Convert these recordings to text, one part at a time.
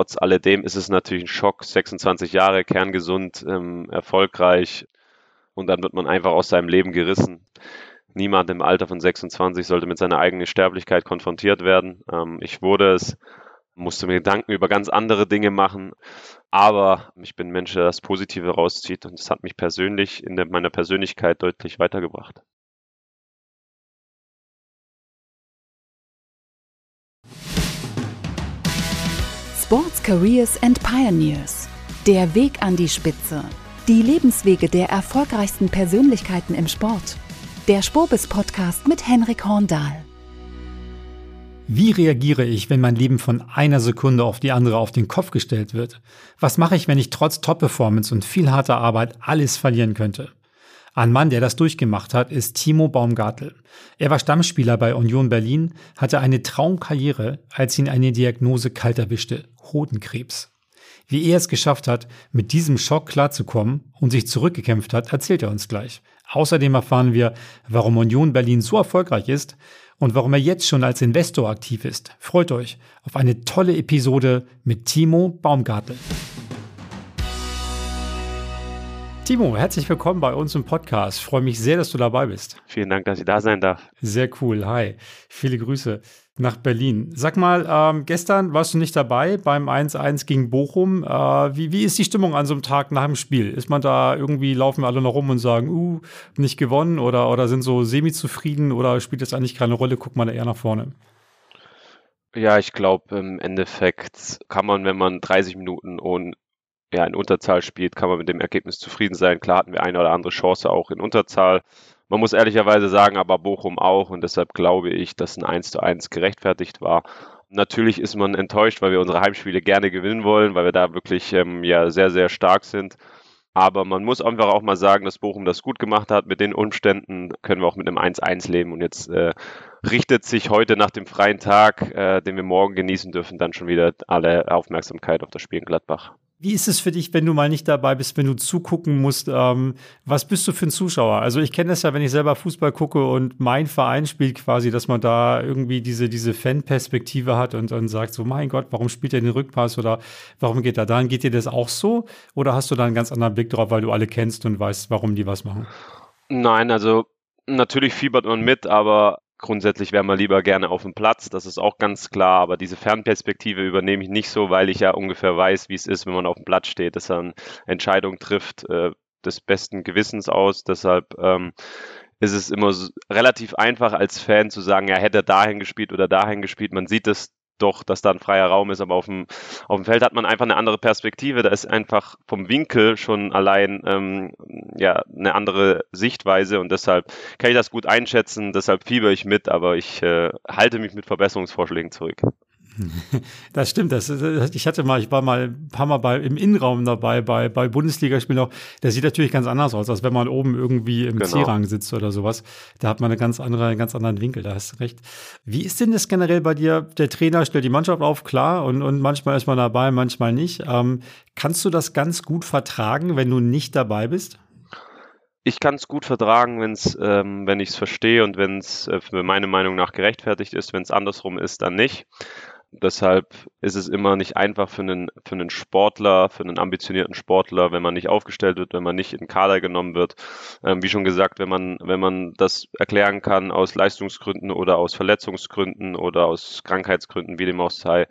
trotz alledem ist es natürlich ein Schock. 26 Jahre, kerngesund, ähm, erfolgreich und dann wird man einfach aus seinem Leben gerissen. Niemand im Alter von 26 sollte mit seiner eigenen Sterblichkeit konfrontiert werden. Ähm, ich wurde es, musste mir Gedanken über ganz andere Dinge machen, aber ich bin ein Mensch, der das Positive rauszieht und das hat mich persönlich in der, meiner Persönlichkeit deutlich weitergebracht. Sports Careers and Pioneers. Der Weg an die Spitze. Die Lebenswege der erfolgreichsten Persönlichkeiten im Sport. Der Spobis Podcast mit Henrik Horndahl. Wie reagiere ich, wenn mein Leben von einer Sekunde auf die andere auf den Kopf gestellt wird? Was mache ich, wenn ich trotz Top-Performance und viel harter Arbeit alles verlieren könnte? Ein Mann, der das durchgemacht hat, ist Timo Baumgartel. Er war Stammspieler bei Union Berlin, hatte eine Traumkarriere, als ihn eine Diagnose kalt erwischte, Hodenkrebs. Wie er es geschafft hat, mit diesem Schock klarzukommen und sich zurückgekämpft hat, erzählt er uns gleich. Außerdem erfahren wir, warum Union Berlin so erfolgreich ist und warum er jetzt schon als Investor aktiv ist. Freut euch auf eine tolle Episode mit Timo Baumgartel. Timo, herzlich willkommen bei uns im Podcast. Ich freue mich sehr, dass du dabei bist. Vielen Dank, dass ich da sein darf. Sehr cool. Hi. Viele Grüße nach Berlin. Sag mal, ähm, gestern warst du nicht dabei beim 1-1 gegen Bochum. Äh, wie, wie ist die Stimmung an so einem Tag nach dem Spiel? Ist man da irgendwie, laufen alle noch rum und sagen, uh, nicht gewonnen oder, oder sind so semi-zufrieden oder spielt das eigentlich keine Rolle? Guckt man da eher nach vorne? Ja, ich glaube, im Endeffekt kann man, wenn man 30 Minuten ohne ja, in Unterzahl spielt, kann man mit dem Ergebnis zufrieden sein. Klar hatten wir eine oder andere Chance auch in Unterzahl. Man muss ehrlicherweise sagen, aber Bochum auch und deshalb glaube ich, dass ein 1 zu 1 gerechtfertigt war. Natürlich ist man enttäuscht, weil wir unsere Heimspiele gerne gewinnen wollen, weil wir da wirklich ähm, ja sehr, sehr stark sind. Aber man muss einfach auch mal sagen, dass Bochum das gut gemacht hat. Mit den Umständen können wir auch mit einem 1-1 leben. Und jetzt äh, richtet sich heute nach dem freien Tag, äh, den wir morgen genießen dürfen, dann schon wieder alle Aufmerksamkeit auf das Spiel in Gladbach. Wie ist es für dich, wenn du mal nicht dabei bist, wenn du zugucken musst? Ähm, was bist du für ein Zuschauer? Also ich kenne das ja, wenn ich selber Fußball gucke und mein Verein spielt quasi, dass man da irgendwie diese, diese Fan-Perspektive hat und, und sagt so, mein Gott, warum spielt er den Rückpass oder warum geht er da? Geht dir das auch so? Oder hast du da einen ganz anderen Blick drauf, weil du alle kennst und weißt, warum die was machen? Nein, also natürlich fiebert man mit, aber Grundsätzlich wäre man lieber gerne auf dem Platz, das ist auch ganz klar, aber diese Fernperspektive übernehme ich nicht so, weil ich ja ungefähr weiß, wie es ist, wenn man auf dem Platz steht, dass er eine Entscheidung trifft äh, des besten Gewissens aus. Deshalb ähm, ist es immer so relativ einfach als Fan zu sagen, ja, hätte er dahin gespielt oder dahin gespielt. Man sieht es doch, dass da ein freier Raum ist, aber auf dem, auf dem Feld hat man einfach eine andere Perspektive. Da ist einfach vom Winkel schon allein ähm, ja eine andere Sichtweise und deshalb kann ich das gut einschätzen. Deshalb fieber ich mit, aber ich äh, halte mich mit Verbesserungsvorschlägen zurück. Das stimmt. Das, ich hatte mal, ich war mal ein paar Mal bei, im Innenraum dabei, bei, bei Bundesligaspielen auch. Der sieht natürlich ganz anders aus, als wenn man oben irgendwie im genau. C-Rang sitzt oder sowas. Da hat man eine ganz andere, einen ganz anderen Winkel, da hast du recht. Wie ist denn das generell bei dir? Der Trainer stellt die Mannschaft auf, klar, und, und manchmal ist man dabei, manchmal nicht. Ähm, kannst du das ganz gut vertragen, wenn du nicht dabei bist? Ich kann es gut vertragen, wenn's, ähm, wenn ich es verstehe und wenn es äh, meine Meinung nach gerechtfertigt ist. Wenn es andersrum ist, dann nicht. Deshalb ist es immer nicht einfach für einen, für einen Sportler, für einen ambitionierten Sportler, wenn man nicht aufgestellt wird, wenn man nicht in Kader genommen wird. Ähm, wie schon gesagt, wenn man, wenn man das erklären kann aus Leistungsgründen oder aus Verletzungsgründen oder aus Krankheitsgründen, wie dem auch sei,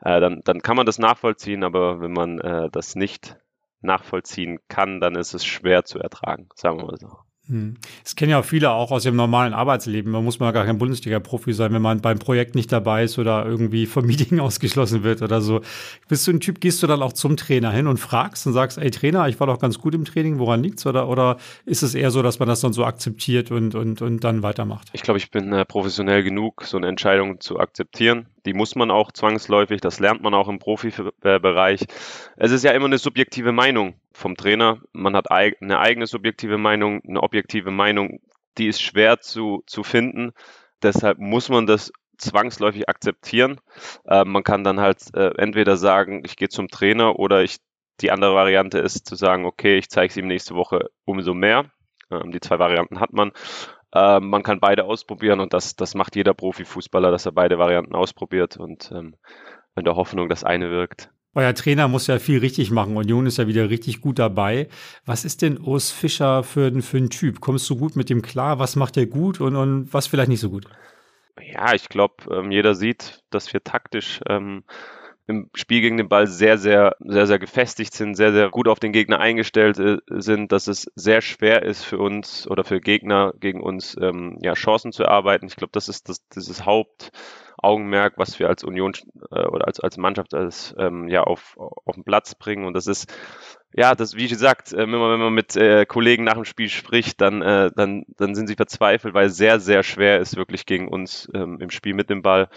äh, dann, dann kann man das nachvollziehen, aber wenn man äh, das nicht nachvollziehen kann, dann ist es schwer zu ertragen, sagen wir mal so. Hm. Das kennen ja viele auch aus ihrem normalen Arbeitsleben. Man muss mal gar kein Bundesliga-Profi sein, wenn man beim Projekt nicht dabei ist oder irgendwie vom Meeting ausgeschlossen wird oder so. Bist du ein Typ, gehst du dann auch zum Trainer hin und fragst und sagst, ey Trainer, ich war doch ganz gut im Training, woran liegt's? Oder, oder ist es eher so, dass man das dann so akzeptiert und, und, und dann weitermacht? Ich glaube, ich bin äh, professionell genug, so eine Entscheidung zu akzeptieren. Die muss man auch zwangsläufig, das lernt man auch im Profibereich. Es ist ja immer eine subjektive Meinung vom Trainer. Man hat eine eigene subjektive Meinung, eine objektive Meinung, die ist schwer zu, zu finden. Deshalb muss man das zwangsläufig akzeptieren. Äh, man kann dann halt äh, entweder sagen, ich gehe zum Trainer oder ich, die andere Variante ist zu sagen, okay, ich zeige es ihm nächste Woche umso mehr. Ähm, die zwei Varianten hat man. Äh, man kann beide ausprobieren und das, das macht jeder Profifußballer, dass er beide Varianten ausprobiert und ähm, in der Hoffnung, dass eine wirkt. Euer Trainer muss ja viel richtig machen. Union ist ja wieder richtig gut dabei. Was ist denn Urs Fischer für, für ein Typ? Kommst du gut mit dem klar? Was macht er gut und, und was vielleicht nicht so gut? Ja, ich glaube, ähm, jeder sieht, dass wir taktisch ähm, im Spiel gegen den Ball sehr, sehr, sehr, sehr gefestigt sind, sehr, sehr gut auf den Gegner eingestellt äh, sind, dass es sehr schwer ist für uns oder für Gegner gegen uns ähm, ja, Chancen zu erarbeiten. Ich glaube, das ist das, dieses Hauptaugenmerk, was wir als Union äh, oder als, als Mannschaft als, ähm, ja, auf, auf den Platz bringen. Und das ist ja, das, wie gesagt, äh, immer wenn man mit äh, Kollegen nach dem Spiel spricht, dann, äh, dann, dann sind sie verzweifelt, weil es sehr, sehr schwer ist, wirklich gegen uns ähm, im Spiel mit dem Ball.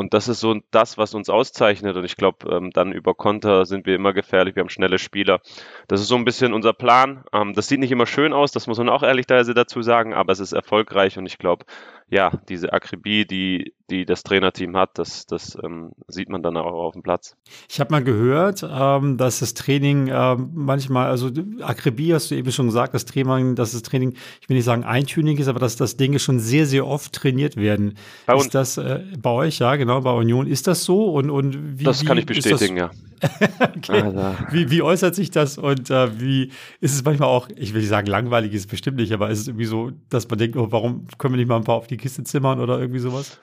Und das ist so das, was uns auszeichnet. Und ich glaube, ähm, dann über Konter sind wir immer gefährlich. Wir haben schnelle Spieler. Das ist so ein bisschen unser Plan. Ähm, das sieht nicht immer schön aus, das muss man auch ehrlicherweise dazu sagen, aber es ist erfolgreich. Und ich glaube, ja, diese Akribie, die, die das Trainerteam hat, das, das ähm, sieht man dann auch auf dem Platz. Ich habe mal gehört, ähm, dass das Training ähm, manchmal, also Akribie hast du eben schon gesagt, das Training, dass das Training, ich will nicht sagen eintönig ist, aber dass das Dinge schon sehr, sehr oft trainiert werden. Bei uns. Ist das äh, bei euch, ja, genau, bei Union, ist das so? Und, und wie, das kann ich bestätigen, ja. okay. also. wie, wie äußert sich das und äh, wie ist es manchmal auch, ich will nicht sagen, langweilig ist es bestimmt nicht, aber ist es irgendwie so, dass man denkt, oh, warum können wir nicht mal ein paar auf die Kiste zimmern oder irgendwie sowas?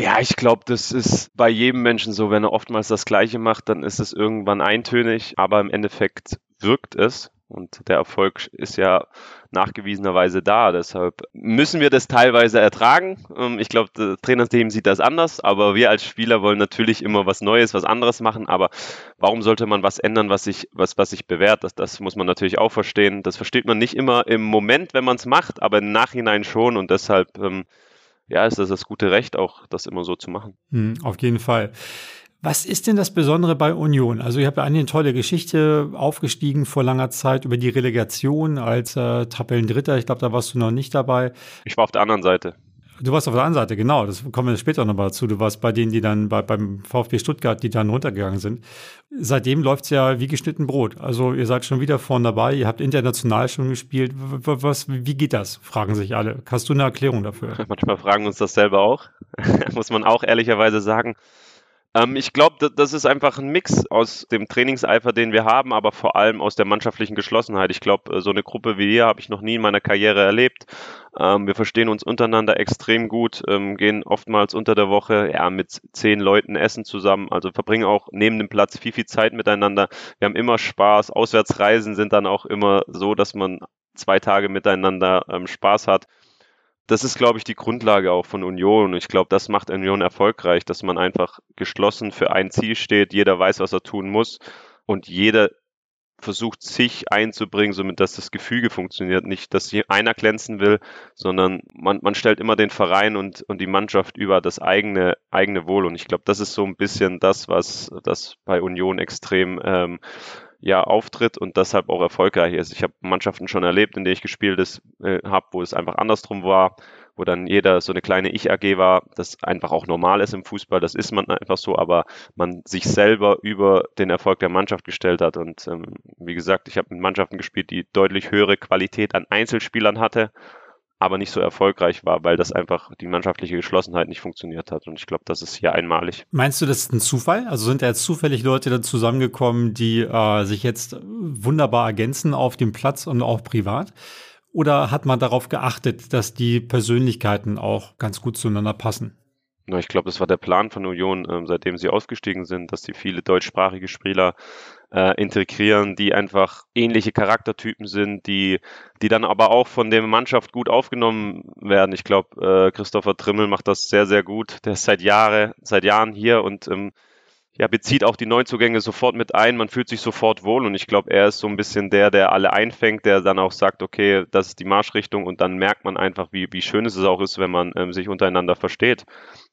Ja, ich glaube, das ist bei jedem Menschen so. Wenn er oftmals das Gleiche macht, dann ist es irgendwann eintönig, aber im Endeffekt wirkt es. Und der Erfolg ist ja nachgewiesenerweise da. Deshalb müssen wir das teilweise ertragen. Ähm, ich glaube, das Trainerteam sieht das anders, aber wir als Spieler wollen natürlich immer was Neues, was anderes machen. Aber warum sollte man was ändern, was sich, was, was sich bewährt? Das, das muss man natürlich auch verstehen. Das versteht man nicht immer im Moment, wenn man es macht, aber im Nachhinein schon. Und deshalb ähm, ja, ist das das gute Recht, auch das immer so zu machen. Hm, auf jeden Fall. Was ist denn das Besondere bei Union? Also ihr habt ja eine tolle Geschichte aufgestiegen vor langer Zeit über die Relegation als äh, Tabellendritter. Ich glaube, da warst du noch nicht dabei. Ich war auf der anderen Seite. Du warst auf der anderen Seite, genau. Das kommen wir später nochmal dazu. Du warst bei denen, die dann bei, beim VfB Stuttgart, die dann runtergegangen sind. Seitdem läuft's ja wie geschnitten Brot. Also ihr seid schon wieder vorne dabei. Ihr habt international schon gespielt. Was, wie geht das? Fragen sich alle. Hast du eine Erklärung dafür? Manchmal fragen uns das selber auch. Muss man auch ehrlicherweise sagen. Ähm, ich glaube, das ist einfach ein Mix aus dem Trainingseifer, den wir haben, aber vor allem aus der mannschaftlichen Geschlossenheit. Ich glaube, äh, so eine Gruppe wie ihr habe ich noch nie in meiner Karriere erlebt. Ähm, wir verstehen uns untereinander extrem gut, ähm, gehen oftmals unter der Woche ja, mit zehn Leuten essen zusammen, also verbringen auch neben dem Platz viel, viel Zeit miteinander. Wir haben immer Spaß. Auswärtsreisen sind dann auch immer so, dass man zwei Tage miteinander ähm, Spaß hat das ist, glaube ich, die Grundlage auch von Union. Ich glaube, das macht Union erfolgreich, dass man einfach geschlossen für ein Ziel steht, jeder weiß, was er tun muss und jeder versucht, sich einzubringen, somit dass das Gefüge funktioniert. Nicht, dass hier einer glänzen will, sondern man, man stellt immer den Verein und, und die Mannschaft über das eigene, eigene Wohl. Und ich glaube, das ist so ein bisschen das, was das bei Union extrem ähm, ja auftritt und deshalb auch erfolgreich ist. Ich habe Mannschaften schon erlebt, in denen ich gespielt äh, habe, wo es einfach andersrum war, wo dann jeder so eine kleine Ich-AG war, das einfach auch normal ist im Fußball, das ist man einfach so, aber man sich selber über den Erfolg der Mannschaft gestellt hat. Und ähm, wie gesagt, ich habe mit Mannschaften gespielt, die deutlich höhere Qualität an Einzelspielern hatte aber nicht so erfolgreich war, weil das einfach die mannschaftliche Geschlossenheit nicht funktioniert hat. Und ich glaube, das ist hier einmalig. Meinst du, das ist ein Zufall? Also sind da jetzt zufällig Leute dann zusammengekommen, die äh, sich jetzt wunderbar ergänzen auf dem Platz und auch privat? Oder hat man darauf geachtet, dass die Persönlichkeiten auch ganz gut zueinander passen? Na, ich glaube, das war der Plan von Union, ähm, seitdem sie ausgestiegen sind, dass sie viele deutschsprachige Spieler äh, integrieren, die einfach ähnliche Charaktertypen sind, die, die dann aber auch von der Mannschaft gut aufgenommen werden. Ich glaube, äh, Christopher Trimmel macht das sehr, sehr gut. Der ist seit Jahre, seit Jahren hier und ähm, ja, bezieht auch die Neuzugänge sofort mit ein. Man fühlt sich sofort wohl und ich glaube, er ist so ein bisschen der, der alle einfängt, der dann auch sagt, okay, das ist die Marschrichtung und dann merkt man einfach, wie, wie schön es auch ist, wenn man ähm, sich untereinander versteht.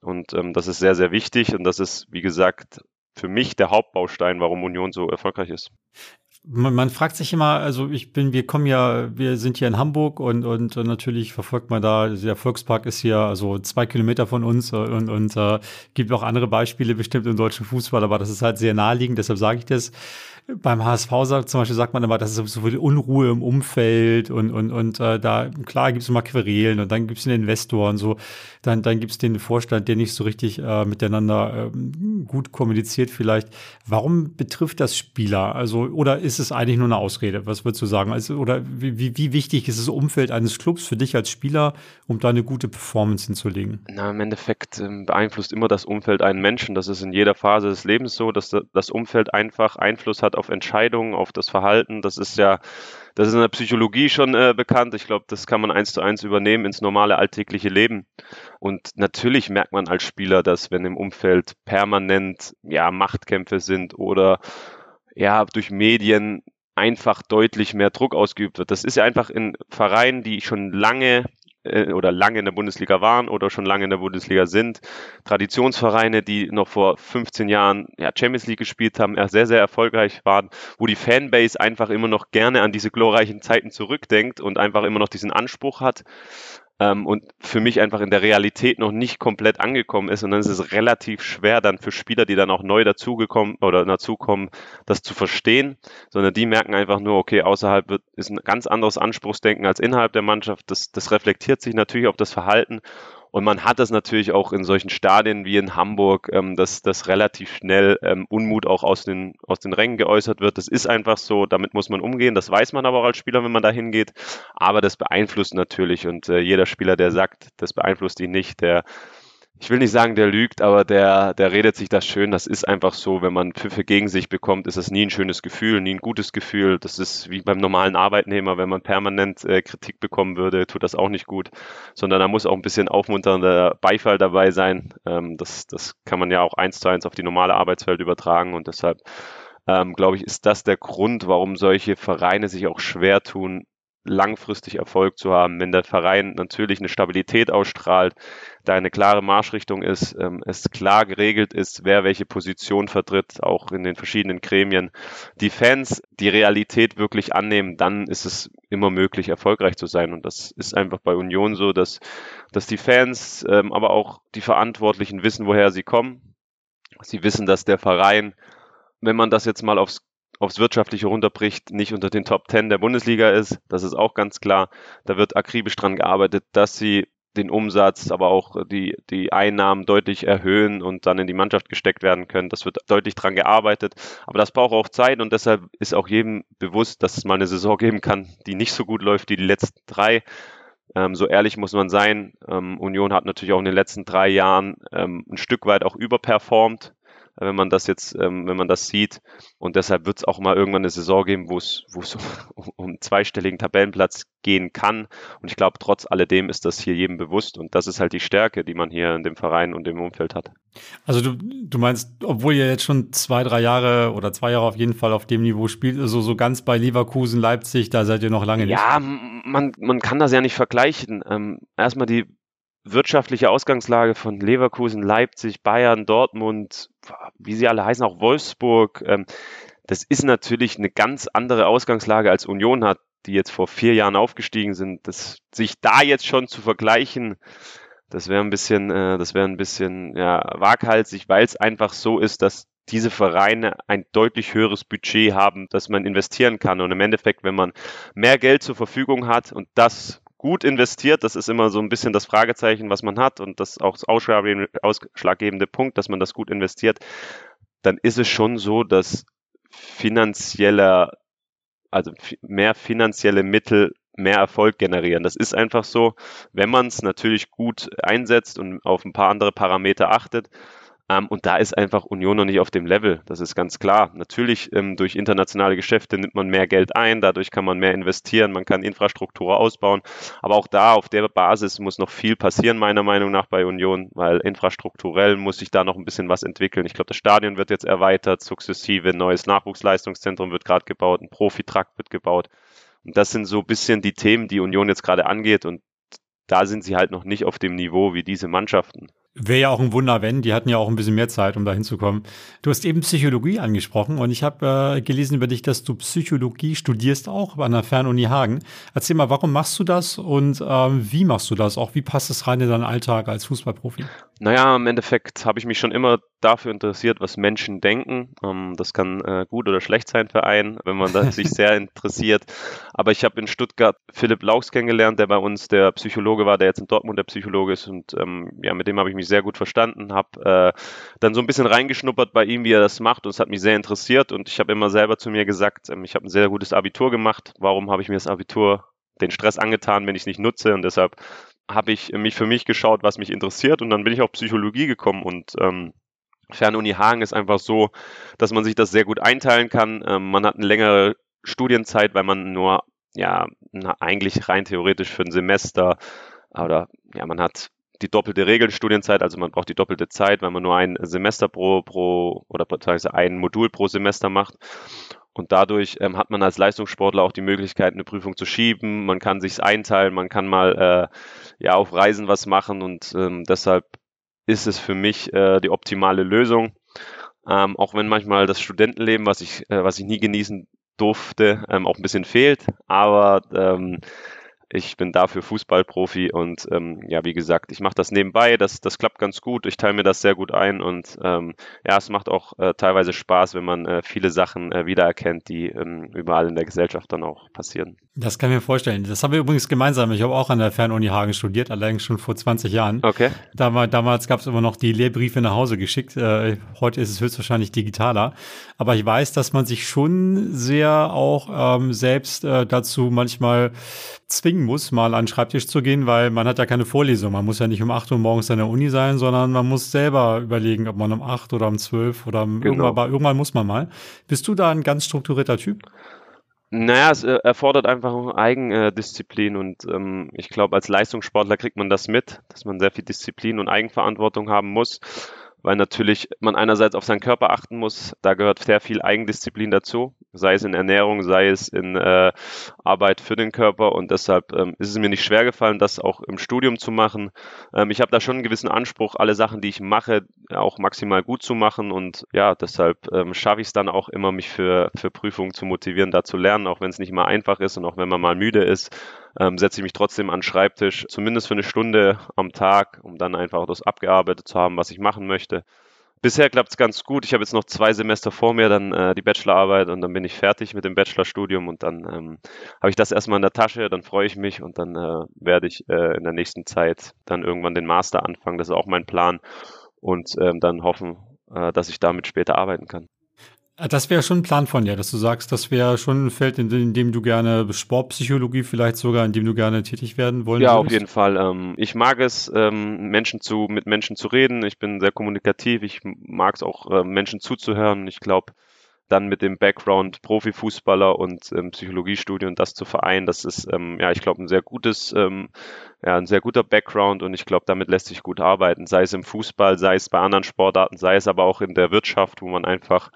Und ähm, das ist sehr, sehr wichtig und das ist, wie gesagt, für mich der Hauptbaustein, warum Union so erfolgreich ist. man, man, fragt sich immer, also ich bin, wir kommen ja, wir sind hier in Hamburg und, und, und natürlich verfolgt man da, der Volkspark ist hier also zwei Kilometer von uns und, und äh, gibt auch andere Beispiele bestimmt im deutschen Fußball, aber das ist halt sehr naheliegend, deshalb sage ich das beim HSV sagt, zum Beispiel sagt man immer, das ist so viel Unruhe im Umfeld und, und, und äh, da, klar gibt es immer Querelen und dann gibt es den Investor und so, dann, dann gibt es den Vorstand, der nicht so richtig äh, miteinander äh, gut kommuniziert vielleicht. Warum betrifft das Spieler? Also, oder ist es eigentlich nur eine Ausrede? Was würdest du sagen? Also, oder wie, wie wichtig ist das Umfeld eines Clubs für dich als Spieler, um da eine gute Performance hinzulegen? Na, im Endeffekt ähm, beeinflusst immer das Umfeld einen Menschen. Das ist in jeder Phase des Lebens so, dass das Umfeld einfach Einfluss hat auf Entscheidungen, auf das Verhalten. Das ist ja, das ist in der Psychologie schon äh, bekannt. Ich glaube, das kann man eins zu eins übernehmen ins normale alltägliche Leben. Und natürlich merkt man als Spieler, dass wenn im Umfeld permanent ja Machtkämpfe sind oder ja durch Medien einfach deutlich mehr Druck ausgeübt wird. Das ist ja einfach in Vereinen, die schon lange äh, oder lange in der Bundesliga waren oder schon lange in der Bundesliga sind. Traditionsvereine, die noch vor 15 Jahren ja, Champions League gespielt haben, sehr, sehr erfolgreich waren, wo die Fanbase einfach immer noch gerne an diese glorreichen Zeiten zurückdenkt und einfach immer noch diesen Anspruch hat ähm, und für mich einfach in der Realität noch nicht komplett angekommen ist. Und dann ist es relativ schwer dann für Spieler, die dann auch neu dazugekommen oder dazukommen, das zu verstehen, sondern die merken einfach nur, okay, außerhalb wird, ist ein ganz anderes Anspruchsdenken als innerhalb der Mannschaft. Das, das reflektiert sich natürlich auf das Verhalten und man hat das natürlich auch in solchen Stadien wie in Hamburg, ähm, dass, dass relativ schnell ähm, Unmut auch aus den, aus den Rängen geäußert wird. Das ist einfach so, damit muss man umgehen. Das weiß man aber auch als Spieler, wenn man da hingeht. Aber das beeinflusst natürlich. Und äh, jeder Spieler, der sagt, das beeinflusst ihn nicht, der ich will nicht sagen, der lügt, aber der, der redet sich das schön. Das ist einfach so, wenn man Pfiffe gegen sich bekommt, ist das nie ein schönes Gefühl, nie ein gutes Gefühl. Das ist wie beim normalen Arbeitnehmer, wenn man permanent äh, Kritik bekommen würde, tut das auch nicht gut, sondern da muss auch ein bisschen aufmunternder Beifall dabei sein. Ähm, das, das kann man ja auch eins zu eins auf die normale Arbeitswelt übertragen und deshalb ähm, glaube ich, ist das der Grund, warum solche Vereine sich auch schwer tun, langfristig Erfolg zu haben, wenn der Verein natürlich eine Stabilität ausstrahlt, da eine klare Marschrichtung ist, ähm, es klar geregelt ist, wer welche Position vertritt, auch in den verschiedenen Gremien, die Fans die Realität wirklich annehmen, dann ist es immer möglich, erfolgreich zu sein. Und das ist einfach bei Union so, dass, dass die Fans, ähm, aber auch die Verantwortlichen wissen, woher sie kommen. Sie wissen, dass der Verein wenn man das jetzt mal aufs aufs Wirtschaftliche runterbricht, nicht unter den Top Ten der Bundesliga ist. Das ist auch ganz klar. Da wird akribisch dran gearbeitet, dass sie den Umsatz, aber auch die, die Einnahmen deutlich erhöhen und dann in die Mannschaft gesteckt werden können. Das wird deutlich dran gearbeitet. Aber das braucht auch Zeit und deshalb ist auch jedem bewusst, dass es mal eine Saison geben kann, die nicht so gut läuft wie die letzten drei. Ähm, so ehrlich muss man sein. Ähm, Union hat natürlich auch in den letzten drei Jahren ähm, ein Stück weit auch überperformt wenn man das jetzt, ähm, wenn man das sieht. Und deshalb wird es auch mal irgendwann eine Saison geben, wo es, um, um zweistelligen Tabellenplatz gehen kann. Und ich glaube, trotz alledem ist das hier jedem bewusst. Und das ist halt die Stärke, die man hier in dem Verein und im Umfeld hat. Also du, du meinst, obwohl ihr jetzt schon zwei, drei Jahre oder zwei Jahre auf jeden Fall auf dem Niveau spielt, also so ganz bei Leverkusen, Leipzig, da seid ihr noch lange nicht. Ja, man, man kann das ja nicht vergleichen. Ähm, erstmal die wirtschaftliche Ausgangslage von Leverkusen, Leipzig, Bayern, Dortmund, wie sie alle heißen, auch Wolfsburg, ähm, das ist natürlich eine ganz andere Ausgangslage als Union hat, die jetzt vor vier Jahren aufgestiegen sind. Das, sich da jetzt schon zu vergleichen, das wäre ein bisschen, äh, das wäre ein bisschen ja, waghalsig, weil es einfach so ist, dass diese Vereine ein deutlich höheres Budget haben, das man investieren kann. Und im Endeffekt, wenn man mehr Geld zur Verfügung hat und das gut investiert. Das ist immer so ein bisschen das Fragezeichen, was man hat und das auch das ausschlaggebende Punkt, dass man das gut investiert. Dann ist es schon so, dass finanzieller, also mehr finanzielle Mittel mehr Erfolg generieren. Das ist einfach so, wenn man es natürlich gut einsetzt und auf ein paar andere Parameter achtet. Ähm, und da ist einfach Union noch nicht auf dem Level. Das ist ganz klar. Natürlich ähm, durch internationale Geschäfte nimmt man mehr Geld ein, dadurch kann man mehr investieren, man kann Infrastruktur ausbauen. Aber auch da auf der Basis muss noch viel passieren, meiner Meinung nach, bei Union, weil infrastrukturell muss sich da noch ein bisschen was entwickeln. Ich glaube, das Stadion wird jetzt erweitert, sukzessive, neues Nachwuchsleistungszentrum wird gerade gebaut, ein Profitrakt wird gebaut. Und das sind so ein bisschen die Themen, die Union jetzt gerade angeht. Und da sind sie halt noch nicht auf dem Niveau wie diese Mannschaften. Wäre ja auch ein Wunder, wenn. Die hatten ja auch ein bisschen mehr Zeit, um da hinzukommen. Du hast eben Psychologie angesprochen und ich habe äh, gelesen über dich, dass du Psychologie studierst auch an der Fernuni Hagen. Erzähl mal, warum machst du das und ähm, wie machst du das? Auch wie passt es rein in deinen Alltag als Fußballprofi? Naja, im Endeffekt habe ich mich schon immer dafür interessiert, was Menschen denken. Ähm, das kann äh, gut oder schlecht sein für einen, wenn man da sich sehr interessiert. Aber ich habe in Stuttgart Philipp Laux kennengelernt, der bei uns der Psychologe war, der jetzt in Dortmund der Psychologe ist. Und ähm, ja, mit dem habe ich mich sehr gut verstanden, habe äh, dann so ein bisschen reingeschnuppert bei ihm, wie er das macht. Und es hat mich sehr interessiert. Und ich habe immer selber zu mir gesagt, ähm, ich habe ein sehr gutes Abitur gemacht. Warum habe ich mir das Abitur den Stress angetan, wenn ich es nicht nutze? Und deshalb habe ich mich für mich geschaut, was mich interessiert und dann bin ich auf Psychologie gekommen und ähm, Fernuni Hagen ist einfach so, dass man sich das sehr gut einteilen kann. Ähm, man hat eine längere Studienzeit, weil man nur ja eigentlich rein theoretisch für ein Semester oder ja man hat die doppelte Regelstudienzeit, also man braucht die doppelte Zeit, weil man nur ein Semester pro pro oder beziehungsweise ein Modul pro Semester macht. Und dadurch ähm, hat man als Leistungssportler auch die Möglichkeit, eine Prüfung zu schieben. Man kann sich's einteilen, man kann mal äh, ja auf Reisen was machen und ähm, deshalb ist es für mich äh, die optimale Lösung. Ähm, auch wenn manchmal das Studentenleben, was ich, äh, was ich nie genießen durfte, ähm, auch ein bisschen fehlt. Aber ähm, ich bin dafür Fußballprofi und ähm, ja, wie gesagt, ich mache das nebenbei, das, das klappt ganz gut, ich teile mir das sehr gut ein und ähm, ja, es macht auch äh, teilweise Spaß, wenn man äh, viele Sachen äh, wiedererkennt, die ähm, überall in der Gesellschaft dann auch passieren. Das kann ich mir vorstellen. Das haben wir übrigens gemeinsam. Ich habe auch an der Fernuni Hagen studiert, allerdings schon vor 20 Jahren. Okay. Damals, damals gab es immer noch die Lehrbriefe nach Hause geschickt. Äh, heute ist es höchstwahrscheinlich digitaler. Aber ich weiß, dass man sich schon sehr auch ähm, selbst äh, dazu manchmal zwingen muss, mal an den Schreibtisch zu gehen, weil man hat ja keine Vorlesung. Man muss ja nicht um 8 Uhr morgens an der Uni sein, sondern man muss selber überlegen, ob man um 8 oder um 12 oder genau. irgendwann, irgendwann muss man mal. Bist du da ein ganz strukturierter Typ? Naja, es äh, erfordert einfach Eigendisziplin und ähm, ich glaube, als Leistungssportler kriegt man das mit, dass man sehr viel Disziplin und Eigenverantwortung haben muss weil natürlich man einerseits auf seinen Körper achten muss. Da gehört sehr viel Eigendisziplin dazu, sei es in Ernährung, sei es in äh, Arbeit für den Körper. Und deshalb ähm, ist es mir nicht schwer gefallen, das auch im Studium zu machen. Ähm, ich habe da schon einen gewissen Anspruch, alle Sachen, die ich mache, auch maximal gut zu machen. Und ja, deshalb ähm, schaffe ich es dann auch immer, mich für, für Prüfungen zu motivieren, da zu lernen, auch wenn es nicht immer einfach ist und auch wenn man mal müde ist ähm, setze ich mich trotzdem an den Schreibtisch, zumindest für eine Stunde am Tag, um dann einfach das abgearbeitet zu haben, was ich machen möchte. Bisher klappt es ganz gut. Ich habe jetzt noch zwei Semester vor mir, dann äh, die Bachelorarbeit und dann bin ich fertig mit dem Bachelorstudium und dann ähm, habe ich das erstmal in der Tasche, dann freue ich mich und dann äh, werde ich äh, in der nächsten Zeit dann irgendwann den Master anfangen. Das ist auch mein Plan und ähm, dann hoffen, äh, dass ich damit später arbeiten kann. Ah, das wäre schon ein Plan von dir, dass du sagst, das wäre schon ein Feld, in, in, dem du gerne Sportpsychologie vielleicht sogar, in dem du gerne tätig werden wollen Ja, würdest. auf jeden Fall. Ähm, ich mag es, ähm, Menschen zu, mit Menschen zu reden. Ich bin sehr kommunikativ. Ich mag es auch, äh, Menschen zuzuhören. Ich glaube, dann mit dem Background Profifußballer und ähm, Psychologiestudium das zu vereinen, das ist, ähm, ja, ich glaube, ein sehr gutes, ähm, ja, ein sehr guter Background und ich glaube, damit lässt sich gut arbeiten, sei es im Fußball, sei es bei anderen Sportarten, sei es aber auch in der Wirtschaft, wo man einfach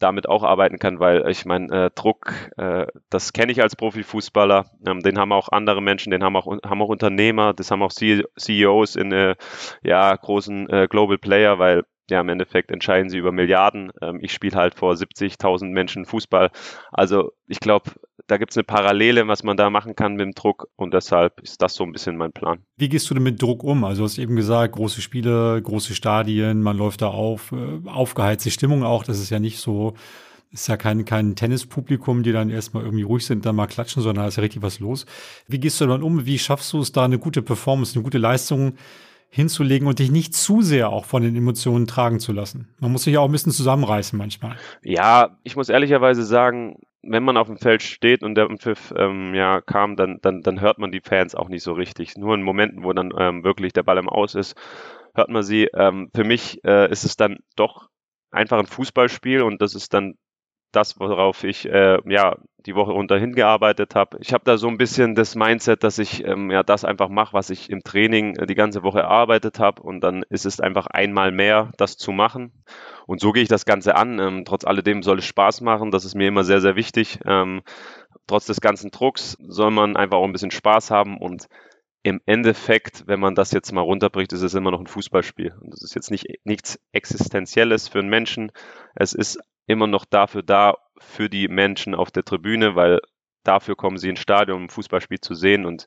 damit auch arbeiten kann, weil ich meine, äh, Druck, äh, das kenne ich als Profifußballer, ähm, den haben auch andere Menschen, den haben auch, haben auch Unternehmer, das haben auch CEOs in äh, ja, großen äh, Global Player, weil ja, im Endeffekt entscheiden sie über Milliarden. Ähm, ich spiele halt vor 70.000 Menschen Fußball. Also ich glaube, da gibt es eine Parallele, was man da machen kann mit dem Druck und deshalb ist das so ein bisschen mein Plan. Wie gehst du denn mit Druck um? Also du hast eben gesagt, große Spiele, große Stadien, man läuft da auf, äh, aufgeheizte Stimmung auch, das ist ja nicht so, ist ja kein, kein Tennispublikum, die dann erstmal irgendwie ruhig sind, dann mal klatschen, sondern da ist ja richtig was los. Wie gehst du dann um? Wie schaffst du es da eine gute Performance, eine gute Leistung hinzulegen und dich nicht zu sehr auch von den Emotionen tragen zu lassen. Man muss sich ja auch ein bisschen zusammenreißen manchmal. Ja, ich muss ehrlicherweise sagen, wenn man auf dem Feld steht und der Pfiff ähm, ja kam, dann, dann, dann hört man die Fans auch nicht so richtig. Nur in Momenten, wo dann ähm, wirklich der Ball im Aus ist, hört man sie. Ähm, für mich äh, ist es dann doch einfach ein Fußballspiel und das ist dann das, worauf ich äh, ja die Woche runter hingearbeitet habe. Ich habe da so ein bisschen das Mindset, dass ich ähm, ja das einfach mache, was ich im Training äh, die ganze Woche erarbeitet habe und dann ist es einfach einmal mehr, das zu machen. Und so gehe ich das Ganze an. Ähm, trotz alledem soll es Spaß machen, das ist mir immer sehr, sehr wichtig. Ähm, trotz des ganzen Drucks soll man einfach auch ein bisschen Spaß haben und im Endeffekt, wenn man das jetzt mal runterbricht, ist es immer noch ein Fußballspiel. Und das ist jetzt nicht nichts Existenzielles für einen Menschen. Es ist immer noch dafür da, für die Menschen auf der Tribüne, weil dafür kommen sie ins Stadion, um ein Fußballspiel zu sehen. Und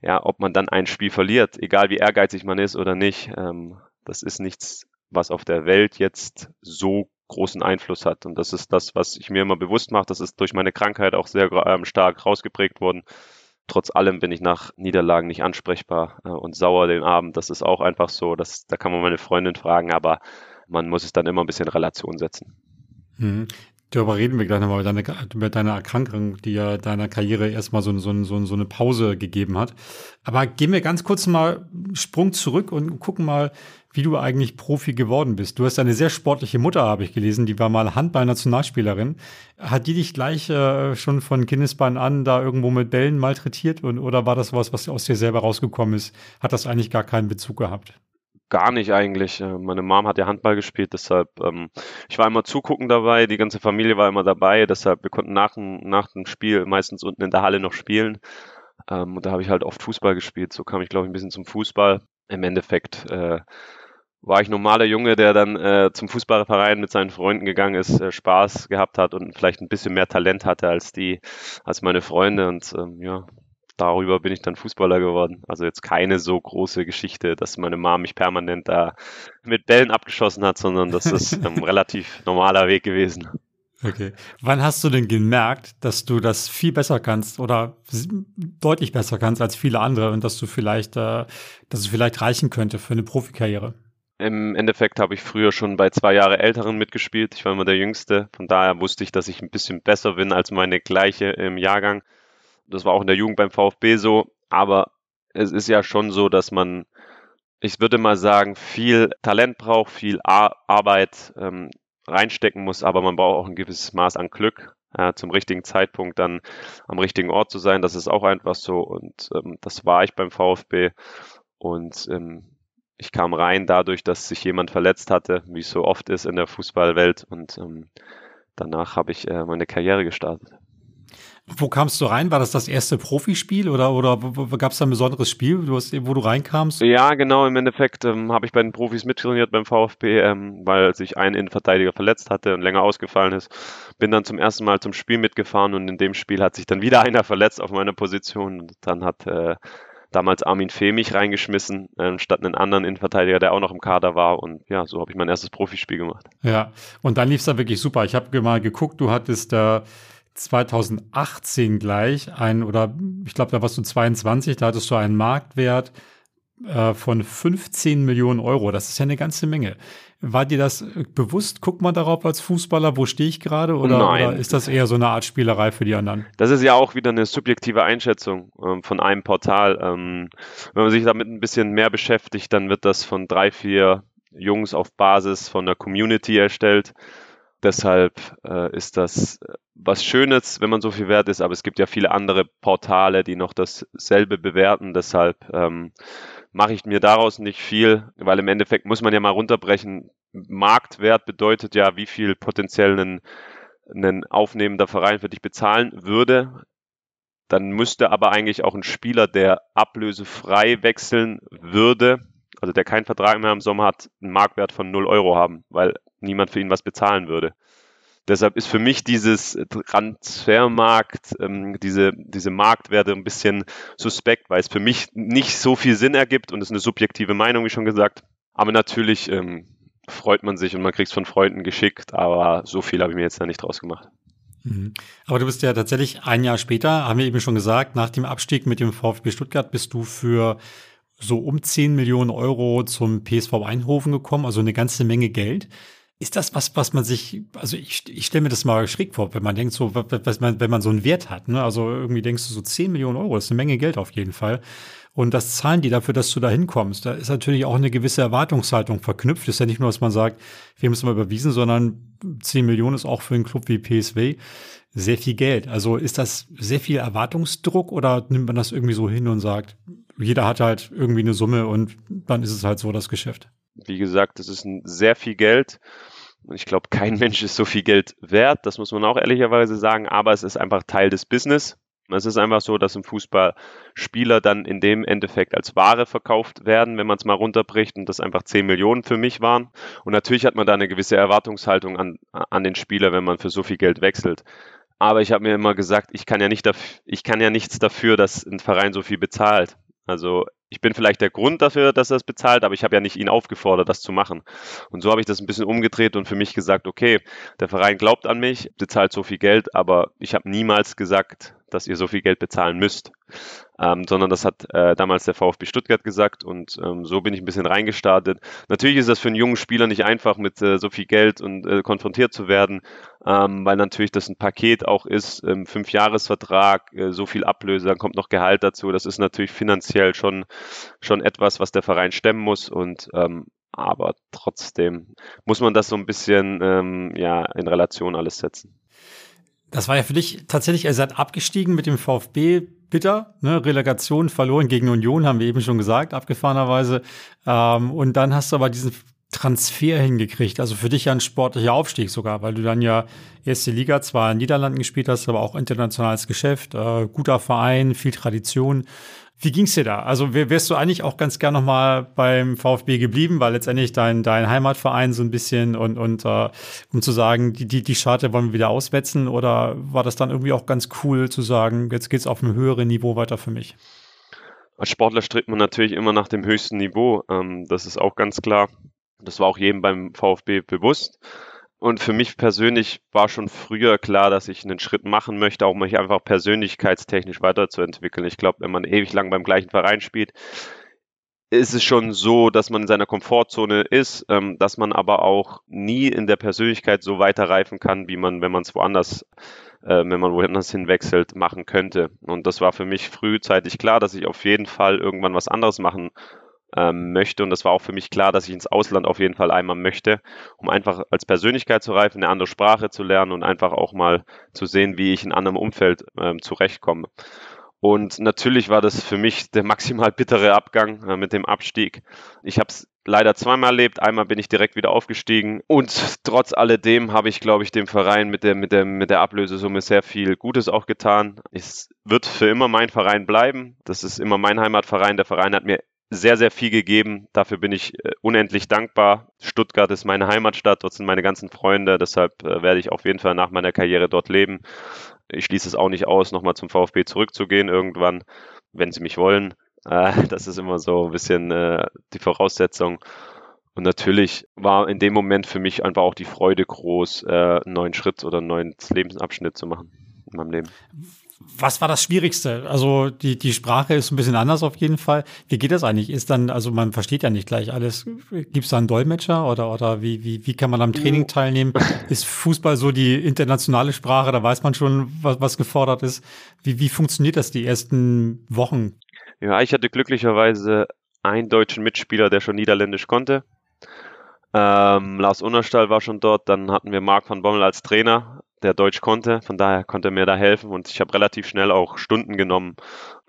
ja, ob man dann ein Spiel verliert, egal wie ehrgeizig man ist oder nicht, ähm, das ist nichts, was auf der Welt jetzt so großen Einfluss hat. Und das ist das, was ich mir immer bewusst mache. Das ist durch meine Krankheit auch sehr ähm, stark rausgeprägt worden trotz allem bin ich nach Niederlagen nicht ansprechbar äh, und sauer den Abend. Das ist auch einfach so. Das, da kann man meine Freundin fragen, aber man muss es dann immer ein bisschen in Relation setzen. Mhm. Darüber reden wir gleich nochmal über deine, über deine Erkrankung, die ja deiner Karriere erstmal so, so, so, so eine Pause gegeben hat. Aber gehen wir ganz kurz mal Sprung zurück und gucken mal, wie du eigentlich Profi geworden bist. Du hast eine sehr sportliche Mutter, habe ich gelesen, die war mal Handball-Nationalspielerin. Hat die dich gleich äh, schon von Kindesbein an da irgendwo mit Bällen malträtiert und, oder war das was, was aus dir selber rausgekommen ist? Hat das eigentlich gar keinen Bezug gehabt? Gar nicht eigentlich. Äh, meine Mom hat ja Handball gespielt, deshalb ähm, ich war immer zugucken dabei, die ganze Familie war immer dabei, deshalb wir konnten nach, nach dem Spiel meistens unten in der Halle noch spielen. Ähm, und da habe ich halt oft Fußball gespielt. So kam ich, glaube ich, ein bisschen zum Fußball. Im Endeffekt äh, war ich normaler Junge, der dann äh, zum Fußballverein mit seinen Freunden gegangen ist, äh, Spaß gehabt hat und vielleicht ein bisschen mehr Talent hatte als die, als meine Freunde und ähm, ja, darüber bin ich dann Fußballer geworden. Also jetzt keine so große Geschichte, dass meine Mom mich permanent da mit Bällen abgeschossen hat, sondern das ist ein relativ normaler Weg gewesen. Okay. Wann hast du denn gemerkt, dass du das viel besser kannst oder deutlich besser kannst als viele andere und dass du vielleicht, äh, dass es vielleicht reichen könnte für eine Profikarriere? Im Endeffekt habe ich früher schon bei zwei Jahre Älteren mitgespielt. Ich war immer der Jüngste. Von daher wusste ich, dass ich ein bisschen besser bin als meine Gleiche im Jahrgang. Das war auch in der Jugend beim VfB so. Aber es ist ja schon so, dass man, ich würde mal sagen, viel Talent braucht, viel Ar Arbeit ähm, reinstecken muss, aber man braucht auch ein gewisses Maß an Glück. Äh, zum richtigen Zeitpunkt dann am richtigen Ort zu sein, das ist auch einfach so und ähm, das war ich beim VfB und ähm, ich kam rein dadurch, dass sich jemand verletzt hatte, wie es so oft ist in der Fußballwelt. Und ähm, danach habe ich äh, meine Karriere gestartet. Wo kamst du rein? War das das erste Profispiel oder, oder gab es da ein besonderes Spiel, wo, du reinkamst? Ja, genau. Im Endeffekt ähm, habe ich bei den Profis mittrainiert beim VfB, ähm, weil sich ein Innenverteidiger verletzt hatte und länger ausgefallen ist. Bin dann zum ersten Mal zum Spiel mitgefahren und in dem Spiel hat sich dann wieder einer verletzt auf meiner Position. Und dann hat äh, damals Armin Fee mich reingeschmissen, äh, statt einen anderen Innenverteidiger, der auch noch im Kader war. Und ja, so habe ich mein erstes Profispiel gemacht. Ja, und dann lief es da wirklich super. Ich habe mal geguckt, du hattest da äh, 2018 gleich ein, oder ich glaube, da warst du 22, da hattest du einen Marktwert äh, von 15 Millionen Euro. Das ist ja eine ganze Menge. War dir das bewusst? Guckt man darauf als Fußballer, wo stehe ich gerade? Oder, oder, ist das eher so eine Art Spielerei für die anderen? Das ist ja auch wieder eine subjektive Einschätzung ähm, von einem Portal. Ähm, wenn man sich damit ein bisschen mehr beschäftigt, dann wird das von drei, vier Jungs auf Basis von der Community erstellt. Deshalb äh, ist das äh, was Schönes, wenn man so viel wert ist, aber es gibt ja viele andere Portale, die noch dasselbe bewerten. Deshalb ähm, mache ich mir daraus nicht viel, weil im Endeffekt muss man ja mal runterbrechen. Marktwert bedeutet ja, wie viel potenziell ein, ein aufnehmender Verein für dich bezahlen würde. Dann müsste aber eigentlich auch ein Spieler, der ablösefrei wechseln würde, also der keinen Vertrag mehr im Sommer hat, einen Marktwert von 0 Euro haben, weil niemand für ihn was bezahlen würde. Deshalb ist für mich dieses Transfermarkt, ähm, diese, diese Marktwerte ein bisschen suspekt, weil es für mich nicht so viel Sinn ergibt und es ist eine subjektive Meinung, wie schon gesagt. Aber natürlich ähm, freut man sich und man kriegt es von Freunden geschickt, aber so viel habe ich mir jetzt da nicht draus gemacht. Mhm. Aber du bist ja tatsächlich ein Jahr später, haben wir eben schon gesagt, nach dem Abstieg mit dem VfB Stuttgart bist du für so um 10 Millionen Euro zum PSV Eindhoven gekommen, also eine ganze Menge Geld. Ist das was, was man sich, also ich, ich stelle mir das mal schräg vor, wenn man denkt, so, was man, wenn man so einen Wert hat, ne? Also irgendwie denkst du so 10 Millionen Euro, das ist eine Menge Geld auf jeden Fall. Und das zahlen die dafür, dass du da hinkommst. Da ist natürlich auch eine gewisse Erwartungshaltung verknüpft. Ist ja nicht nur, dass man sagt, wir es mal überwiesen, sondern 10 Millionen ist auch für einen Club wie PSW sehr viel Geld. Also ist das sehr viel Erwartungsdruck oder nimmt man das irgendwie so hin und sagt, jeder hat halt irgendwie eine Summe und dann ist es halt so das Geschäft? Wie gesagt, es ist ein sehr viel Geld. Ich glaube, kein Mensch ist so viel Geld wert, das muss man auch ehrlicherweise sagen, aber es ist einfach Teil des Business. Es ist einfach so, dass im Fußball Spieler dann in dem Endeffekt als Ware verkauft werden, wenn man es mal runterbricht und das einfach 10 Millionen für mich waren. Und natürlich hat man da eine gewisse Erwartungshaltung an, an den Spieler, wenn man für so viel Geld wechselt. Aber ich habe mir immer gesagt, ich kann ja nicht dafür, ich kann ja nichts dafür, dass ein Verein so viel bezahlt. Also ich bin vielleicht der Grund dafür, dass er es bezahlt, aber ich habe ja nicht ihn aufgefordert, das zu machen. Und so habe ich das ein bisschen umgedreht und für mich gesagt, okay, der Verein glaubt an mich, bezahlt so viel Geld, aber ich habe niemals gesagt, dass ihr so viel Geld bezahlen müsst ähm, sondern das hat äh, damals der VfB Stuttgart gesagt und ähm, so bin ich ein bisschen reingestartet. Natürlich ist das für einen jungen Spieler nicht einfach, mit äh, so viel Geld und äh, konfrontiert zu werden, ähm, weil natürlich das ein Paket auch ist, ähm, Fünfjahresvertrag, äh, so viel Ablöse, dann kommt noch Gehalt dazu. Das ist natürlich finanziell schon, schon etwas, was der Verein stemmen muss und ähm, aber trotzdem muss man das so ein bisschen ähm, ja, in Relation alles setzen. Das war ja für dich tatsächlich, ihr seid abgestiegen mit dem VfB bitter, ne? Relegation verloren gegen Union, haben wir eben schon gesagt, abgefahrenerweise. Ähm, und dann hast du aber diesen Transfer hingekriegt. Also für dich ja ein sportlicher Aufstieg sogar, weil du dann ja erste Liga zwar in Niederlanden gespielt hast, aber auch internationales Geschäft, äh, guter Verein, viel Tradition. Wie ging's dir da? Also wärst du eigentlich auch ganz gern nochmal beim VfB geblieben, weil letztendlich dein, dein Heimatverein so ein bisschen und, und äh, um zu sagen, die, die, die Scharte wollen wir wieder auswetzen oder war das dann irgendwie auch ganz cool zu sagen, jetzt geht's auf einem höheren Niveau weiter für mich? Als Sportler strebt man natürlich immer nach dem höchsten Niveau. Ähm, das ist auch ganz klar. Das war auch jedem beim VfB bewusst. Und für mich persönlich war schon früher klar, dass ich einen Schritt machen möchte, auch mich einfach persönlichkeitstechnisch weiterzuentwickeln. Ich glaube, wenn man ewig lang beim gleichen Verein spielt, ist es schon so, dass man in seiner Komfortzone ist, ähm, dass man aber auch nie in der Persönlichkeit so weiterreifen kann, wie man, wenn man es woanders, äh, wenn man woanders hinwechselt, machen könnte. Und das war für mich frühzeitig klar, dass ich auf jeden Fall irgendwann was anderes machen ähm, möchte. Und das war auch für mich klar, dass ich ins Ausland auf jeden Fall einmal möchte, um einfach als Persönlichkeit zu reifen, eine andere Sprache zu lernen und einfach auch mal zu sehen, wie ich in anderem Umfeld ähm, zurechtkomme. Und natürlich war das für mich der maximal bittere Abgang äh, mit dem Abstieg. Ich habe es leider zweimal erlebt. Einmal bin ich direkt wieder aufgestiegen und trotz alledem habe ich, glaube ich, dem Verein mit der, mit der, mit der Ablösesumme sehr viel Gutes auch getan. Es wird für immer mein Verein bleiben. Das ist immer mein Heimatverein. Der Verein hat mir sehr, sehr viel gegeben. Dafür bin ich äh, unendlich dankbar. Stuttgart ist meine Heimatstadt, dort sind meine ganzen Freunde, deshalb äh, werde ich auf jeden Fall nach meiner Karriere dort leben. Ich schließe es auch nicht aus, nochmal zum VfB zurückzugehen irgendwann, wenn sie mich wollen. Äh, das ist immer so ein bisschen die Voraussetzung. Und natürlich war in dem Moment für mich einfach auch die Freude groß, einen neuen Schritt oder einen neuen Lebensabschnitt zu machen in meinem Leben. Was war das Schwierigste? Also die, die Sprache ist ein bisschen anders auf jeden Fall. Wie geht das eigentlich? Ist dann, also man versteht ja nicht gleich alles. Gibt es da einen Dolmetscher oder, oder wie, wie, wie kann man am Training teilnehmen? Ist Fußball so die internationale Sprache? Da weiß man schon, was, was gefordert ist. Wie, wie funktioniert das die ersten Wochen? Ja, ich hatte glücklicherweise einen deutschen Mitspieler, der schon Niederländisch konnte. Ähm, Lars Unnerstall war schon dort, dann hatten wir Marc van Bommel als Trainer, der Deutsch konnte. Von daher konnte er mir da helfen und ich habe relativ schnell auch Stunden genommen,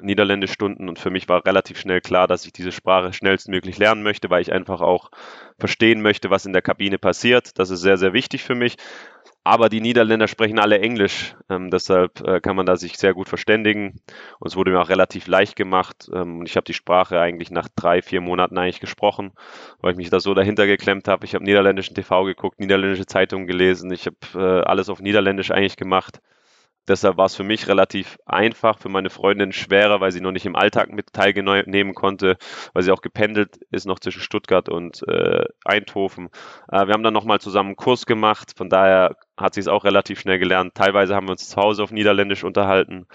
Niederländisch-Stunden und für mich war relativ schnell klar, dass ich diese Sprache schnellstmöglich lernen möchte, weil ich einfach auch verstehen möchte, was in der Kabine passiert. Das ist sehr, sehr wichtig für mich. Aber die Niederländer sprechen alle Englisch, ähm, deshalb äh, kann man da sich sehr gut verständigen. Und es wurde mir auch relativ leicht gemacht. Ähm, und ich habe die Sprache eigentlich nach drei, vier Monaten eigentlich gesprochen, weil ich mich da so dahinter geklemmt habe. Ich habe niederländischen TV geguckt, niederländische Zeitungen gelesen. Ich habe äh, alles auf Niederländisch eigentlich gemacht. Deshalb war es für mich relativ einfach, für meine Freundin schwerer, weil sie noch nicht im Alltag mit teilnehmen konnte, weil sie auch gependelt ist noch zwischen Stuttgart und äh, Eindhoven. Äh, wir haben dann nochmal zusammen einen Kurs gemacht, von daher hat sie es auch relativ schnell gelernt. Teilweise haben wir uns zu Hause auf Niederländisch unterhalten.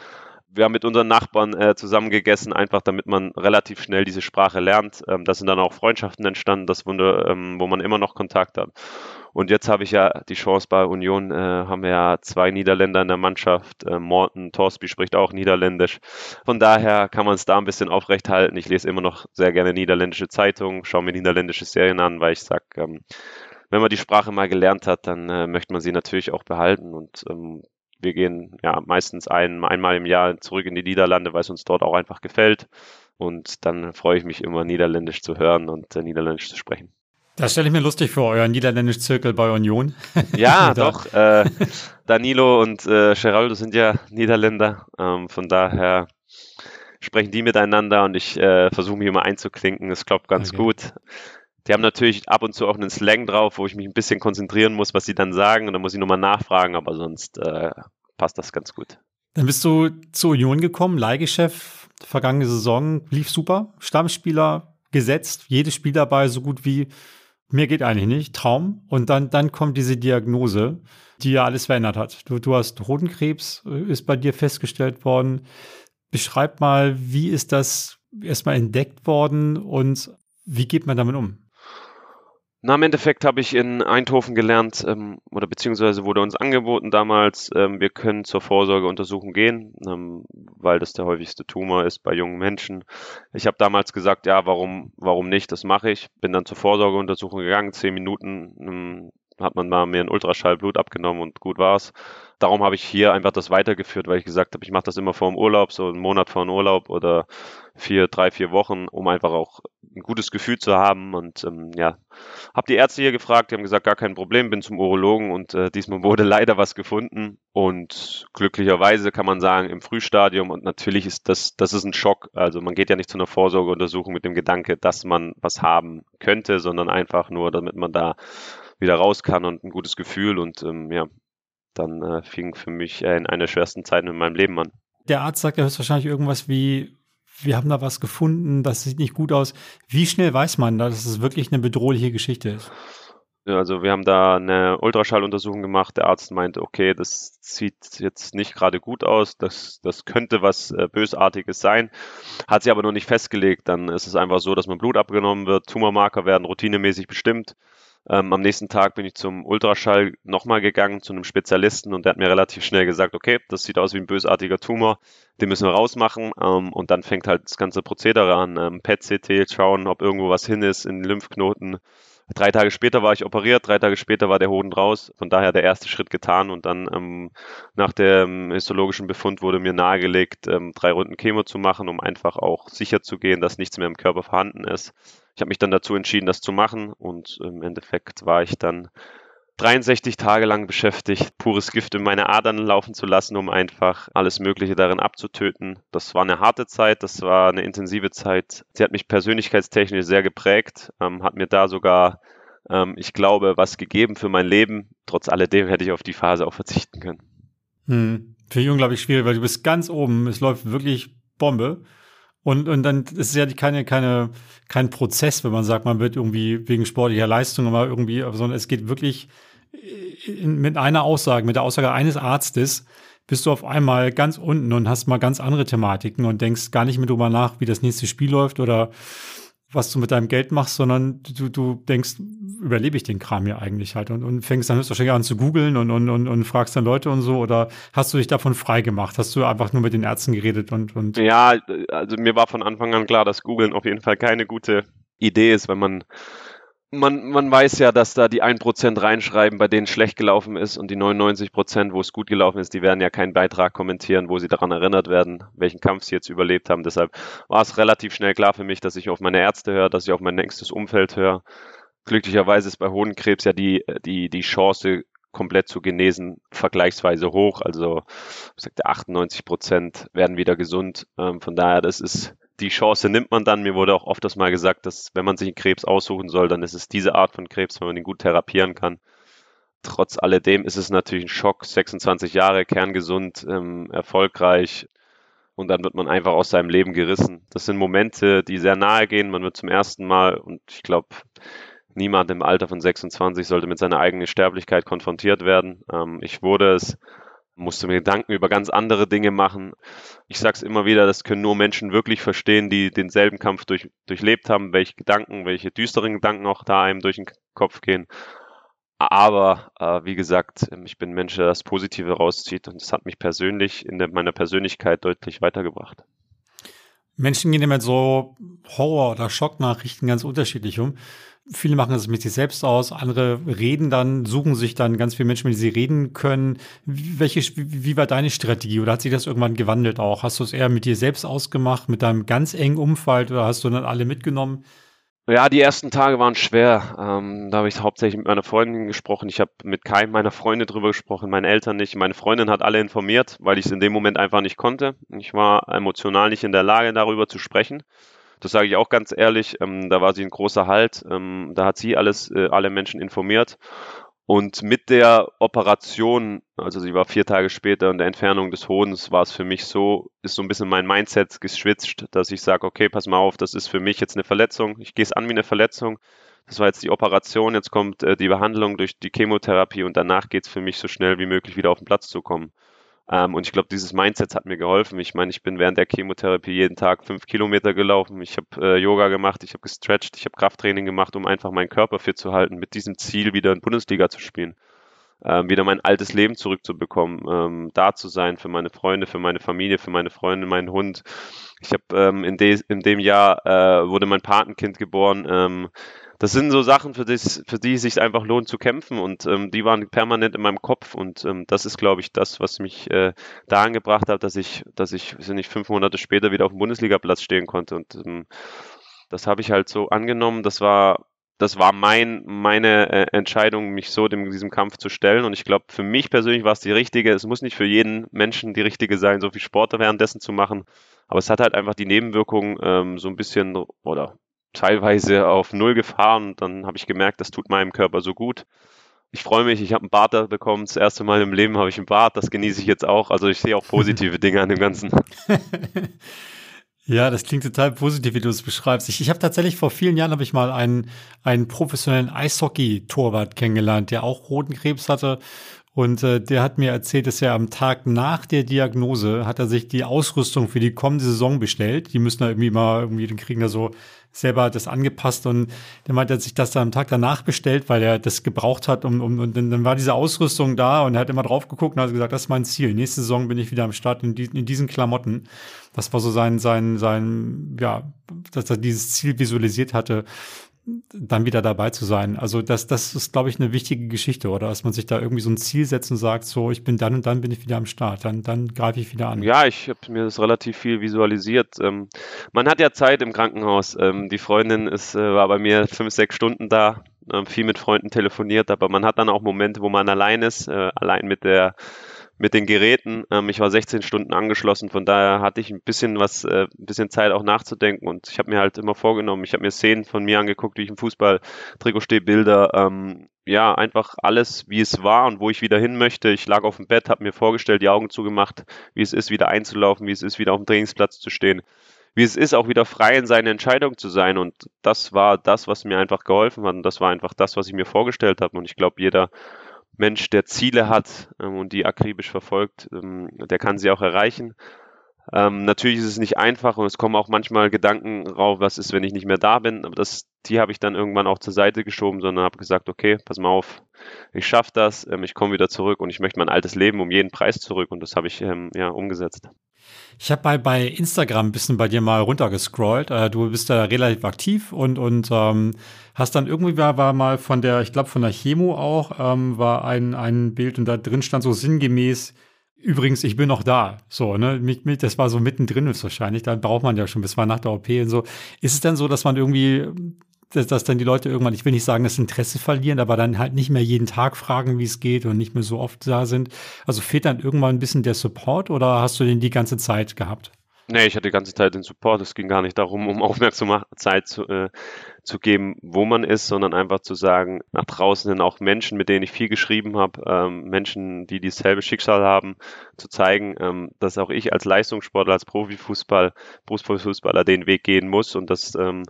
Wir haben mit unseren Nachbarn äh, zusammen gegessen, einfach damit man relativ schnell diese Sprache lernt. Ähm, da sind dann auch Freundschaften entstanden, das Wunder, ähm, wo man immer noch Kontakt hat. Und jetzt habe ich ja die Chance bei Union, äh, haben wir ja zwei Niederländer in der Mannschaft. Äh, Morten Torsby spricht auch Niederländisch. Von daher kann man es da ein bisschen aufrecht halten. Ich lese immer noch sehr gerne niederländische Zeitungen, schaue mir niederländische Serien an, weil ich sage, ähm, wenn man die Sprache mal gelernt hat, dann äh, möchte man sie natürlich auch behalten. Und ähm, wir gehen ja meistens ein, einmal im Jahr zurück in die Niederlande, weil es uns dort auch einfach gefällt. Und dann freue ich mich immer, Niederländisch zu hören und äh, Niederländisch zu sprechen. Das stelle ich mir lustig vor, euer niederländisch Zirkel bei Union. Ja, doch. Äh, Danilo und äh, Geraldo sind ja Niederländer. Ähm, von daher sprechen die miteinander und ich äh, versuche mich immer einzuklinken. Es klappt ganz okay. gut. Die haben natürlich ab und zu auch einen Slang drauf, wo ich mich ein bisschen konzentrieren muss, was sie dann sagen. Und dann muss ich nochmal nachfragen, aber sonst äh, passt das ganz gut. Dann bist du zur Union gekommen, Leihgeschäft, vergangene Saison, lief super. Stammspieler gesetzt, jedes Spiel dabei, so gut wie mir geht eigentlich nicht, Traum. Und dann, dann kommt diese Diagnose, die ja alles verändert hat. Du, du hast Hodenkrebs, äh, ist bei dir festgestellt worden. Beschreib mal, wie ist das erstmal entdeckt worden und wie geht man damit um? Na, im Endeffekt habe ich in Eindhoven gelernt, ähm, oder beziehungsweise wurde uns angeboten damals, ähm, wir können zur Vorsorgeuntersuchung gehen, ähm, weil das der häufigste Tumor ist bei jungen Menschen. Ich habe damals gesagt, ja, warum, warum nicht, das mache ich. Bin dann zur Vorsorgeuntersuchung gegangen, zehn Minuten, ähm, hat man mal mir ein Ultraschallblut abgenommen und gut war's. Darum habe ich hier einfach das weitergeführt, weil ich gesagt habe, ich mache das immer vor dem Urlaub, so einen Monat vor dem Urlaub oder vier, drei, vier Wochen, um einfach auch ein gutes Gefühl zu haben. Und ähm, ja, habe die Ärzte hier gefragt, die haben gesagt, gar kein Problem, bin zum Urologen und äh, diesmal wurde leider was gefunden. Und glücklicherweise kann man sagen, im Frühstadium und natürlich ist das, das ist ein Schock. Also man geht ja nicht zu einer Vorsorgeuntersuchung mit dem Gedanke, dass man was haben könnte, sondern einfach nur, damit man da wieder raus kann und ein gutes Gefühl. Und ähm, ja, dann äh, fing für mich äh, in einer der schwersten Zeiten in meinem Leben an. Der Arzt sagt ja höchstwahrscheinlich irgendwas wie, wir haben da was gefunden, das sieht nicht gut aus. Wie schnell weiß man, dass es wirklich eine bedrohliche Geschichte ist? Also wir haben da eine Ultraschalluntersuchung gemacht. Der Arzt meinte, okay, das sieht jetzt nicht gerade gut aus. Das, das könnte was äh, Bösartiges sein. Hat sich aber noch nicht festgelegt. Dann ist es einfach so, dass man Blut abgenommen wird. Tumormarker werden routinemäßig bestimmt. Ähm, am nächsten Tag bin ich zum Ultraschall nochmal gegangen zu einem Spezialisten und der hat mir relativ schnell gesagt, okay, das sieht aus wie ein bösartiger Tumor, den müssen wir rausmachen. Ähm, und dann fängt halt das ganze Prozedere an. Ähm, PET-CT, schauen, ob irgendwo was hin ist in den Lymphknoten. Drei Tage später war ich operiert, drei Tage später war der Hoden raus. Von daher der erste Schritt getan und dann ähm, nach dem histologischen Befund wurde mir nahegelegt, ähm, drei Runden Chemo zu machen, um einfach auch sicher zu gehen, dass nichts mehr im Körper vorhanden ist. Ich habe mich dann dazu entschieden, das zu machen und im Endeffekt war ich dann 63 Tage lang beschäftigt, pures Gift in meine Adern laufen zu lassen, um einfach alles Mögliche darin abzutöten. Das war eine harte Zeit, das war eine intensive Zeit. Sie hat mich persönlichkeitstechnisch sehr geprägt, ähm, hat mir da sogar, ähm, ich glaube, was gegeben für mein Leben. Trotz alledem hätte ich auf die Phase auch verzichten können. Hm. Finde ich unglaublich schwierig, weil du bist ganz oben, es läuft wirklich Bombe. Und, und dann ist es ja keine, keine, kein Prozess, wenn man sagt, man wird irgendwie wegen sportlicher Leistung aber irgendwie, sondern es geht wirklich in, mit einer Aussage, mit der Aussage eines Arztes, bist du auf einmal ganz unten und hast mal ganz andere Thematiken und denkst gar nicht mehr drüber nach, wie das nächste Spiel läuft oder was du mit deinem Geld machst, sondern du, du denkst, überlebe ich den Kram hier eigentlich halt und, und fängst dann höchstwahrscheinlich an zu googeln und, und, und, und fragst dann Leute und so oder hast du dich davon frei gemacht? Hast du einfach nur mit den Ärzten geredet und, und Ja, also mir war von Anfang an klar, dass Googeln auf jeden Fall keine gute Idee ist, wenn man man, man weiß ja, dass da die 1% reinschreiben, bei denen schlecht gelaufen ist und die 99%, wo es gut gelaufen ist, die werden ja keinen Beitrag kommentieren, wo sie daran erinnert werden, welchen Kampf sie jetzt überlebt haben. Deshalb war es relativ schnell klar für mich, dass ich auf meine Ärzte höre, dass ich auf mein nächstes Umfeld höre. Glücklicherweise ist bei Hodenkrebs ja die, die, die Chance, komplett zu genesen, vergleichsweise hoch. Also, ich sagte, 98% werden wieder gesund. Ähm, von daher, das ist die Chance nimmt man dann. Mir wurde auch oft das mal gesagt, dass wenn man sich einen Krebs aussuchen soll, dann ist es diese Art von Krebs, wenn man ihn gut therapieren kann. Trotz alledem ist es natürlich ein Schock. 26 Jahre, kerngesund, ähm, erfolgreich. Und dann wird man einfach aus seinem Leben gerissen. Das sind Momente, die sehr nahe gehen. Man wird zum ersten Mal, und ich glaube, niemand im Alter von 26 sollte mit seiner eigenen Sterblichkeit konfrontiert werden. Ähm, ich wurde es musste mir Gedanken über ganz andere Dinge machen. Ich sage es immer wieder, das können nur Menschen wirklich verstehen, die denselben Kampf durch, durchlebt haben, welche Gedanken, welche düsteren Gedanken auch da einem durch den Kopf gehen. Aber äh, wie gesagt, ich bin ein Mensch, der das Positive rauszieht und es hat mich persönlich in der, meiner Persönlichkeit deutlich weitergebracht. Menschen gehen immer so Horror- oder Schocknachrichten ganz unterschiedlich um. Viele machen es mit sich selbst aus, andere reden dann, suchen sich dann ganz viele Menschen, mit denen sie reden können. Welche, wie war deine Strategie oder hat sich das irgendwann gewandelt auch? Hast du es eher mit dir selbst ausgemacht, mit deinem ganz engen Umfeld oder hast du dann alle mitgenommen? Ja, die ersten Tage waren schwer. Ähm, da habe ich hauptsächlich mit meiner Freundin gesprochen. Ich habe mit keinem meiner Freunde drüber gesprochen, meine Eltern nicht. Meine Freundin hat alle informiert, weil ich es in dem Moment einfach nicht konnte. Ich war emotional nicht in der Lage, darüber zu sprechen. Das sage ich auch ganz ehrlich. Ähm, da war sie ein großer Halt. Ähm, da hat sie alles, äh, alle Menschen informiert. Und mit der Operation, also sie war vier Tage später in der Entfernung des Hodens, war es für mich so, ist so ein bisschen mein Mindset geschwitzt, dass ich sage, okay, pass mal auf, das ist für mich jetzt eine Verletzung. Ich gehe es an wie eine Verletzung. Das war jetzt die Operation, jetzt kommt äh, die Behandlung durch die Chemotherapie und danach geht es für mich so schnell wie möglich wieder auf den Platz zu kommen. Ähm, und ich glaube, dieses Mindset hat mir geholfen. Ich meine, ich bin während der Chemotherapie jeden Tag fünf Kilometer gelaufen. Ich habe äh, Yoga gemacht, ich habe gestretcht, ich habe Krafttraining gemacht, um einfach meinen Körper fit zu halten, mit diesem Ziel wieder in Bundesliga zu spielen. Ähm, wieder mein altes Leben zurückzubekommen, ähm, da zu sein für meine Freunde, für meine Familie, für meine Freunde, meinen Hund. Ich habe ähm, in, de in dem Jahr äh, wurde mein Patenkind geboren. Das sind so Sachen, für, das, für die es sich einfach lohnt zu kämpfen und ähm, die waren permanent in meinem Kopf und ähm, das ist, glaube ich, das, was mich äh, daran gebracht hat, dass ich, dass ich, sind nicht fünf Monate später wieder auf dem Bundesligaplatz stehen konnte und ähm, das habe ich halt so angenommen. Das war das war mein, meine äh, Entscheidung, mich so dem, diesem Kampf zu stellen. Und ich glaube, für mich persönlich war es die richtige. Es muss nicht für jeden Menschen die richtige sein, so viel Sport währenddessen zu machen. Aber es hat halt einfach die Nebenwirkungen ähm, so ein bisschen oder teilweise auf Null gefahren. Dann habe ich gemerkt, das tut meinem Körper so gut. Ich freue mich, ich habe einen Bart da bekommen. Das erste Mal im Leben habe ich einen Bart. Das genieße ich jetzt auch. Also ich sehe auch positive Dinge an dem Ganzen. Ja, das klingt total positiv, wie du es beschreibst. Ich, ich habe tatsächlich vor vielen Jahren habe ich mal einen, einen professionellen Eishockey-Torwart kennengelernt, der auch roten Krebs hatte und äh, der hat mir erzählt, dass er am Tag nach der Diagnose hat er sich die Ausrüstung für die kommende Saison bestellt. Die müssen da irgendwie mal irgendwie, den kriegen da so selber das angepasst und der meinte, er hat sich das dann am Tag danach bestellt, weil er das gebraucht hat um, um, und dann, war diese Ausrüstung da und er hat immer drauf geguckt und hat gesagt, das ist mein Ziel. Nächste Saison bin ich wieder am Start in, die, in diesen Klamotten. Das war so sein, sein, sein, ja, dass er dieses Ziel visualisiert hatte dann wieder dabei zu sein. Also das, das ist, glaube ich, eine wichtige Geschichte, oder? Dass man sich da irgendwie so ein Ziel setzt und sagt, so, ich bin dann und dann bin ich wieder am Start, dann, dann greife ich wieder an. Ja, ich habe mir das relativ viel visualisiert. Ähm, man hat ja Zeit im Krankenhaus. Ähm, die Freundin ist, äh, war bei mir fünf, sechs Stunden da, äh, viel mit Freunden telefoniert, aber man hat dann auch Momente, wo man allein ist, äh, allein mit der mit den Geräten. Ähm, ich war 16 Stunden angeschlossen, von daher hatte ich ein bisschen was, äh, ein bisschen Zeit auch nachzudenken und ich habe mir halt immer vorgenommen, ich habe mir Szenen von mir angeguckt, wie ich im Fußball-Trikot stehe, Bilder, ähm, ja, einfach alles, wie es war und wo ich wieder hin möchte. Ich lag auf dem Bett, habe mir vorgestellt, die Augen zugemacht, wie es ist, wieder einzulaufen, wie es ist, wieder auf dem Trainingsplatz zu stehen wie es ist, auch wieder frei in seiner Entscheidung zu sein. Und das war das, was mir einfach geholfen hat. Und das war einfach das, was ich mir vorgestellt habe. Und ich glaube, jeder Mensch, der Ziele hat ähm, und die akribisch verfolgt, ähm, der kann sie auch erreichen. Ähm, natürlich ist es nicht einfach und es kommen auch manchmal Gedanken rauf, was ist, wenn ich nicht mehr da bin. Aber das, die habe ich dann irgendwann auch zur Seite geschoben, sondern habe gesagt, okay, pass mal auf, ich schaffe das, ähm, ich komme wieder zurück und ich möchte mein altes Leben um jeden Preis zurück und das habe ich ähm, ja umgesetzt. Ich habe bei, bei Instagram ein bisschen bei dir mal runtergescrollt. Äh, du bist da relativ aktiv und, und ähm, hast dann irgendwie war, war mal von der, ich glaube von der Chemo auch, ähm, war ein, ein Bild und da drin stand so sinngemäß, übrigens, ich bin noch da. So, ne? Das war so mittendrin ist wahrscheinlich. Da braucht man ja schon, bis nach der OP und so. Ist es denn so, dass man irgendwie dass, dass dann die Leute irgendwann, ich will nicht sagen, das Interesse verlieren, aber dann halt nicht mehr jeden Tag fragen, wie es geht und nicht mehr so oft da sind. Also fehlt dann irgendwann ein bisschen der Support oder hast du den die ganze Zeit gehabt? Nee, ich hatte die ganze Zeit den Support. Es ging gar nicht darum, um Aufmerksamkeit zu, äh, zu geben, wo man ist, sondern einfach zu sagen, nach draußen sind auch Menschen, mit denen ich viel geschrieben habe, ähm, Menschen, die dieselbe Schicksal haben, zu zeigen, ähm, dass auch ich als Leistungssportler, als Profifußball, Brustfußballer den Weg gehen muss und dass ähm,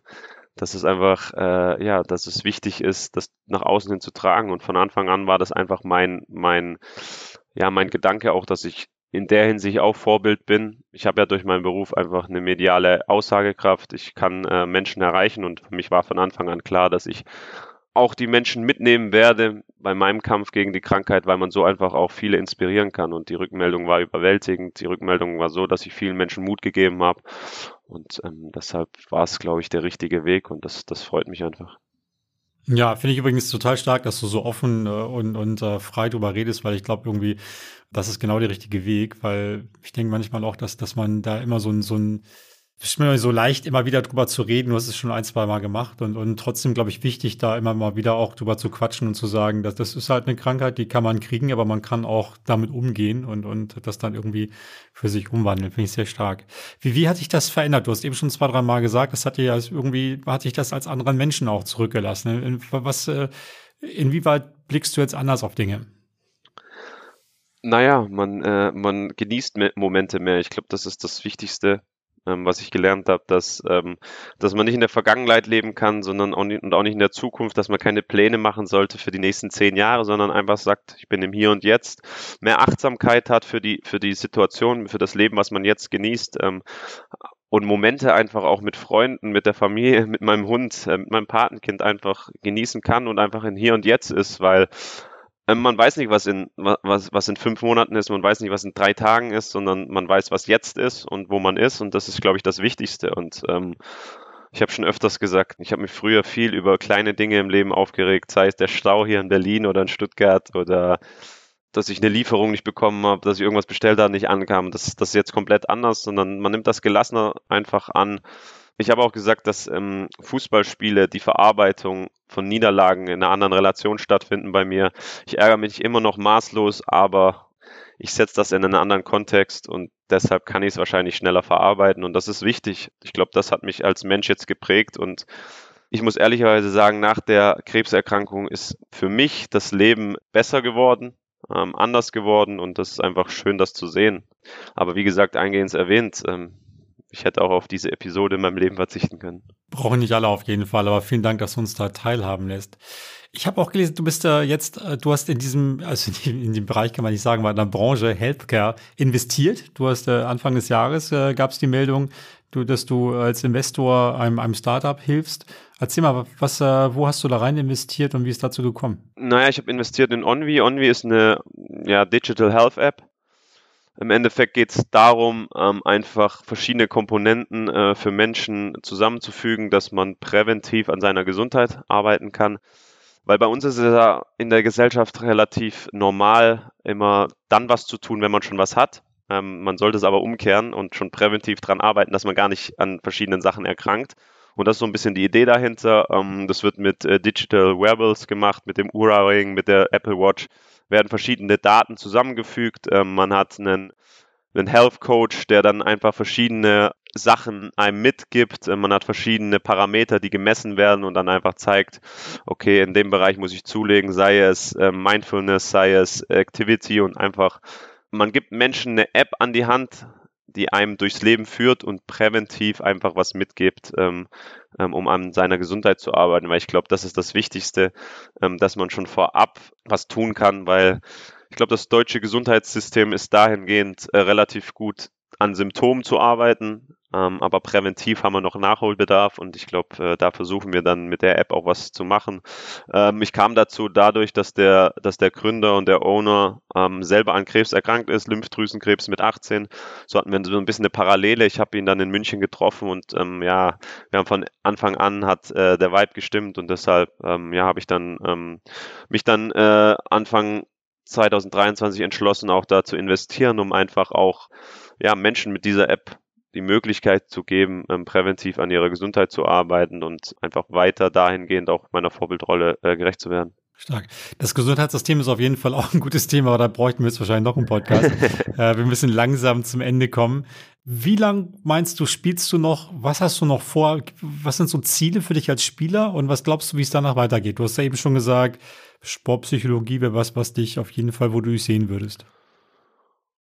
dass es einfach, äh, ja, dass es wichtig ist, das nach außen hin zu tragen. Und von Anfang an war das einfach mein, mein, ja, mein Gedanke auch, dass ich in der Hinsicht auch Vorbild bin. Ich habe ja durch meinen Beruf einfach eine mediale Aussagekraft. Ich kann äh, Menschen erreichen und für mich war von Anfang an klar, dass ich auch die Menschen mitnehmen werde bei meinem Kampf gegen die Krankheit, weil man so einfach auch viele inspirieren kann. Und die Rückmeldung war überwältigend. Die Rückmeldung war so, dass ich vielen Menschen Mut gegeben habe. Und ähm, deshalb war es, glaube ich, der richtige Weg und das, das freut mich einfach. Ja, finde ich übrigens total stark, dass du so offen äh, und, und äh, frei drüber redest, weil ich glaube irgendwie, das ist genau der richtige Weg, weil ich denke manchmal auch, dass, dass man da immer so ein, so ein ist mir so leicht, immer wieder drüber zu reden. Du hast es schon ein, zwei Mal gemacht und, und trotzdem, glaube ich, wichtig, da immer mal wieder auch drüber zu quatschen und zu sagen, dass das ist halt eine Krankheit, die kann man kriegen, aber man kann auch damit umgehen und, und das dann irgendwie für sich umwandeln. Finde ich sehr stark. Wie, wie hat sich das verändert? Du hast eben schon zwei, drei Mal gesagt, das hat dir ja irgendwie, hat sich das als anderen Menschen auch zurückgelassen. Was, äh, inwieweit blickst du jetzt anders auf Dinge? Naja, man, äh, man genießt Momente mehr. Ich glaube, das ist das Wichtigste ähm, was ich gelernt habe, dass, ähm, dass man nicht in der Vergangenheit leben kann, sondern auch nicht, und auch nicht in der Zukunft, dass man keine Pläne machen sollte für die nächsten zehn Jahre, sondern einfach sagt, ich bin im Hier und Jetzt, mehr Achtsamkeit hat für die, für die Situation, für das Leben, was man jetzt genießt. Ähm, und Momente einfach auch mit Freunden, mit der Familie, mit meinem Hund, äh, mit meinem Patenkind einfach genießen kann und einfach in Hier und Jetzt ist, weil man weiß nicht, was in, was, was in fünf Monaten ist, man weiß nicht, was in drei Tagen ist, sondern man weiß, was jetzt ist und wo man ist. Und das ist, glaube ich, das Wichtigste. Und ähm, ich habe schon öfters gesagt, ich habe mich früher viel über kleine Dinge im Leben aufgeregt, sei es der Stau hier in Berlin oder in Stuttgart oder dass ich eine Lieferung nicht bekommen habe, dass ich irgendwas bestellt habe, nicht ankam. Das, das ist jetzt komplett anders, sondern man nimmt das gelassener einfach an ich habe auch gesagt, dass ähm, Fußballspiele, die Verarbeitung von Niederlagen in einer anderen Relation stattfinden bei mir. Ich ärgere mich immer noch maßlos, aber ich setze das in einen anderen Kontext und deshalb kann ich es wahrscheinlich schneller verarbeiten und das ist wichtig. Ich glaube, das hat mich als Mensch jetzt geprägt und ich muss ehrlicherweise sagen, nach der Krebserkrankung ist für mich das Leben besser geworden, ähm, anders geworden und das ist einfach schön, das zu sehen. Aber wie gesagt, eingehend erwähnt, ähm, ich hätte auch auf diese Episode in meinem Leben verzichten können. Brauchen nicht alle auf jeden Fall, aber vielen Dank, dass du uns da teilhaben lässt. Ich habe auch gelesen, du bist da jetzt, äh, du hast in diesem, also in, in dem Bereich kann man nicht sagen, aber in der Branche Healthcare investiert. Du hast äh, Anfang des Jahres äh, gab es die Meldung, du, dass du als Investor einem, einem Startup hilfst. Erzähl mal, was, äh, wo hast du da rein investiert und wie ist dazu gekommen? Naja, ich habe investiert in Onvi. Onvi ist eine ja, Digital Health App im Endeffekt geht es darum, ähm, einfach verschiedene Komponenten äh, für Menschen zusammenzufügen, dass man präventiv an seiner Gesundheit arbeiten kann. Weil bei uns ist es ja in der Gesellschaft relativ normal, immer dann was zu tun, wenn man schon was hat. Ähm, man sollte es aber umkehren und schon präventiv daran arbeiten, dass man gar nicht an verschiedenen Sachen erkrankt. Und das ist so ein bisschen die Idee dahinter. Ähm, das wird mit äh, Digital Wearables gemacht, mit dem Ura-Ring, mit der Apple Watch werden verschiedene Daten zusammengefügt. Ähm, man hat einen, einen Health Coach, der dann einfach verschiedene Sachen einem mitgibt. Ähm, man hat verschiedene Parameter, die gemessen werden und dann einfach zeigt, okay, in dem Bereich muss ich zulegen, sei es äh, Mindfulness, sei es Activity und einfach, man gibt Menschen eine App an die Hand, die einem durchs Leben führt und präventiv einfach was mitgibt, ähm, ähm, um an seiner Gesundheit zu arbeiten. Weil ich glaube, das ist das Wichtigste, ähm, dass man schon vorab was tun kann, weil ich glaube, das deutsche Gesundheitssystem ist dahingehend äh, relativ gut an Symptomen zu arbeiten, ähm, aber präventiv haben wir noch Nachholbedarf und ich glaube, äh, da versuchen wir dann mit der App auch was zu machen. Ähm, ich kam dazu dadurch, dass der, dass der Gründer und der Owner ähm, selber an Krebs erkrankt ist, Lymphdrüsenkrebs mit 18. So hatten wir so ein bisschen eine Parallele. Ich habe ihn dann in München getroffen und ähm, ja, wir haben von Anfang an hat äh, der Vibe gestimmt und deshalb ähm, ja, habe ich dann ähm, mich dann äh, Anfang 2023 entschlossen, auch da zu investieren, um einfach auch ja, Menschen mit dieser App die Möglichkeit zu geben, ähm, präventiv an ihrer Gesundheit zu arbeiten und einfach weiter dahingehend auch meiner Vorbildrolle äh, gerecht zu werden. Stark. Das Gesundheitssystem ist auf jeden Fall auch ein gutes Thema, aber da bräuchten wir jetzt wahrscheinlich noch einen Podcast. äh, wir müssen langsam zum Ende kommen. Wie lang meinst du, spielst du noch? Was hast du noch vor? Was sind so Ziele für dich als Spieler und was glaubst du, wie es danach weitergeht? Du hast ja eben schon gesagt, Sportpsychologie wäre was, was dich auf jeden Fall, wo du dich sehen würdest.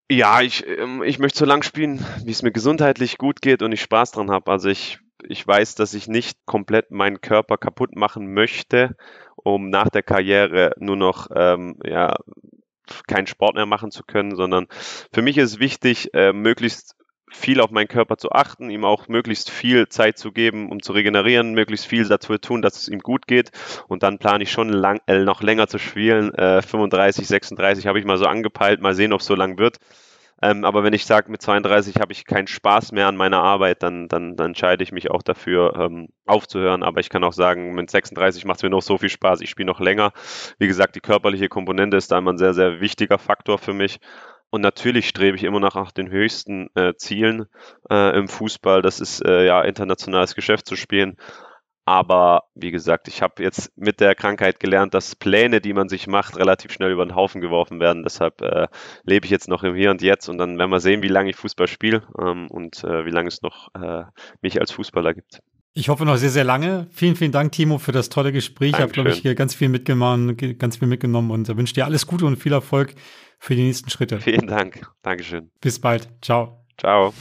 Ja, ich, ähm, ich möchte so lang spielen, wie es mir gesundheitlich gut geht und ich Spaß dran habe. Also ich, ich weiß, dass ich nicht komplett meinen Körper kaputt machen möchte, um nach der Karriere nur noch ähm, ja, keinen Sport mehr machen zu können, sondern für mich ist wichtig, äh, möglichst viel auf meinen Körper zu achten, ihm auch möglichst viel Zeit zu geben, um zu regenerieren, möglichst viel dazu tun, dass es ihm gut geht. Und dann plane ich schon lang, äh, noch länger zu spielen. Äh, 35, 36 habe ich mal so angepeilt, mal sehen, ob es so lang wird. Ähm, aber wenn ich sage, mit 32 habe ich keinen Spaß mehr an meiner Arbeit, dann, dann, dann entscheide ich mich auch dafür, ähm, aufzuhören. Aber ich kann auch sagen, mit 36 macht es mir noch so viel Spaß. Ich spiele noch länger. Wie gesagt, die körperliche Komponente ist da immer ein sehr, sehr wichtiger Faktor für mich. Und natürlich strebe ich immer noch nach den höchsten äh, Zielen äh, im Fußball. Das ist äh, ja internationales Geschäft zu spielen. Aber wie gesagt, ich habe jetzt mit der Krankheit gelernt, dass Pläne, die man sich macht, relativ schnell über den Haufen geworfen werden. Deshalb äh, lebe ich jetzt noch im Hier und Jetzt und dann werden wir sehen, wie lange ich Fußball spiele ähm, und äh, wie lange es noch äh, mich als Fußballer gibt. Ich hoffe noch sehr, sehr lange. Vielen, vielen Dank, Timo, für das tolle Gespräch. Ich habe, glaube ich, ganz viel mitgenommen, ganz viel mitgenommen und wünsche dir alles Gute und viel Erfolg für die nächsten Schritte. Vielen Dank. Dankeschön. Bis bald. Ciao. Ciao.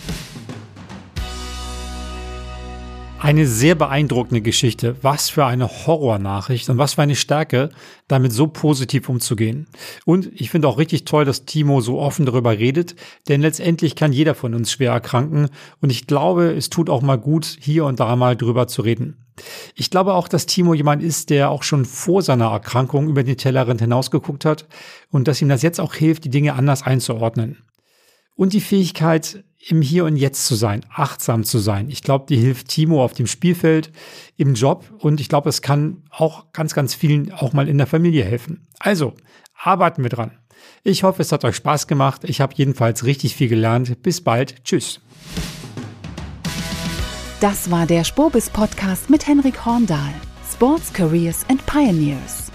Eine sehr beeindruckende Geschichte. Was für eine Horrornachricht und was für eine Stärke, damit so positiv umzugehen. Und ich finde auch richtig toll, dass Timo so offen darüber redet, denn letztendlich kann jeder von uns schwer erkranken und ich glaube, es tut auch mal gut, hier und da mal drüber zu reden. Ich glaube auch, dass Timo jemand ist, der auch schon vor seiner Erkrankung über den Tellerrand hinausgeguckt hat und dass ihm das jetzt auch hilft, die Dinge anders einzuordnen. Und die Fähigkeit, im Hier und Jetzt zu sein, achtsam zu sein. Ich glaube, die hilft Timo auf dem Spielfeld, im Job und ich glaube, es kann auch ganz, ganz vielen auch mal in der Familie helfen. Also, arbeiten wir dran. Ich hoffe, es hat euch Spaß gemacht. Ich habe jedenfalls richtig viel gelernt. Bis bald. Tschüss. Das war der Spobis Podcast mit Henrik Horndahl. Sports Careers and Pioneers.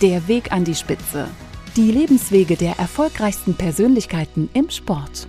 Der Weg an die Spitze. Die Lebenswege der erfolgreichsten Persönlichkeiten im Sport.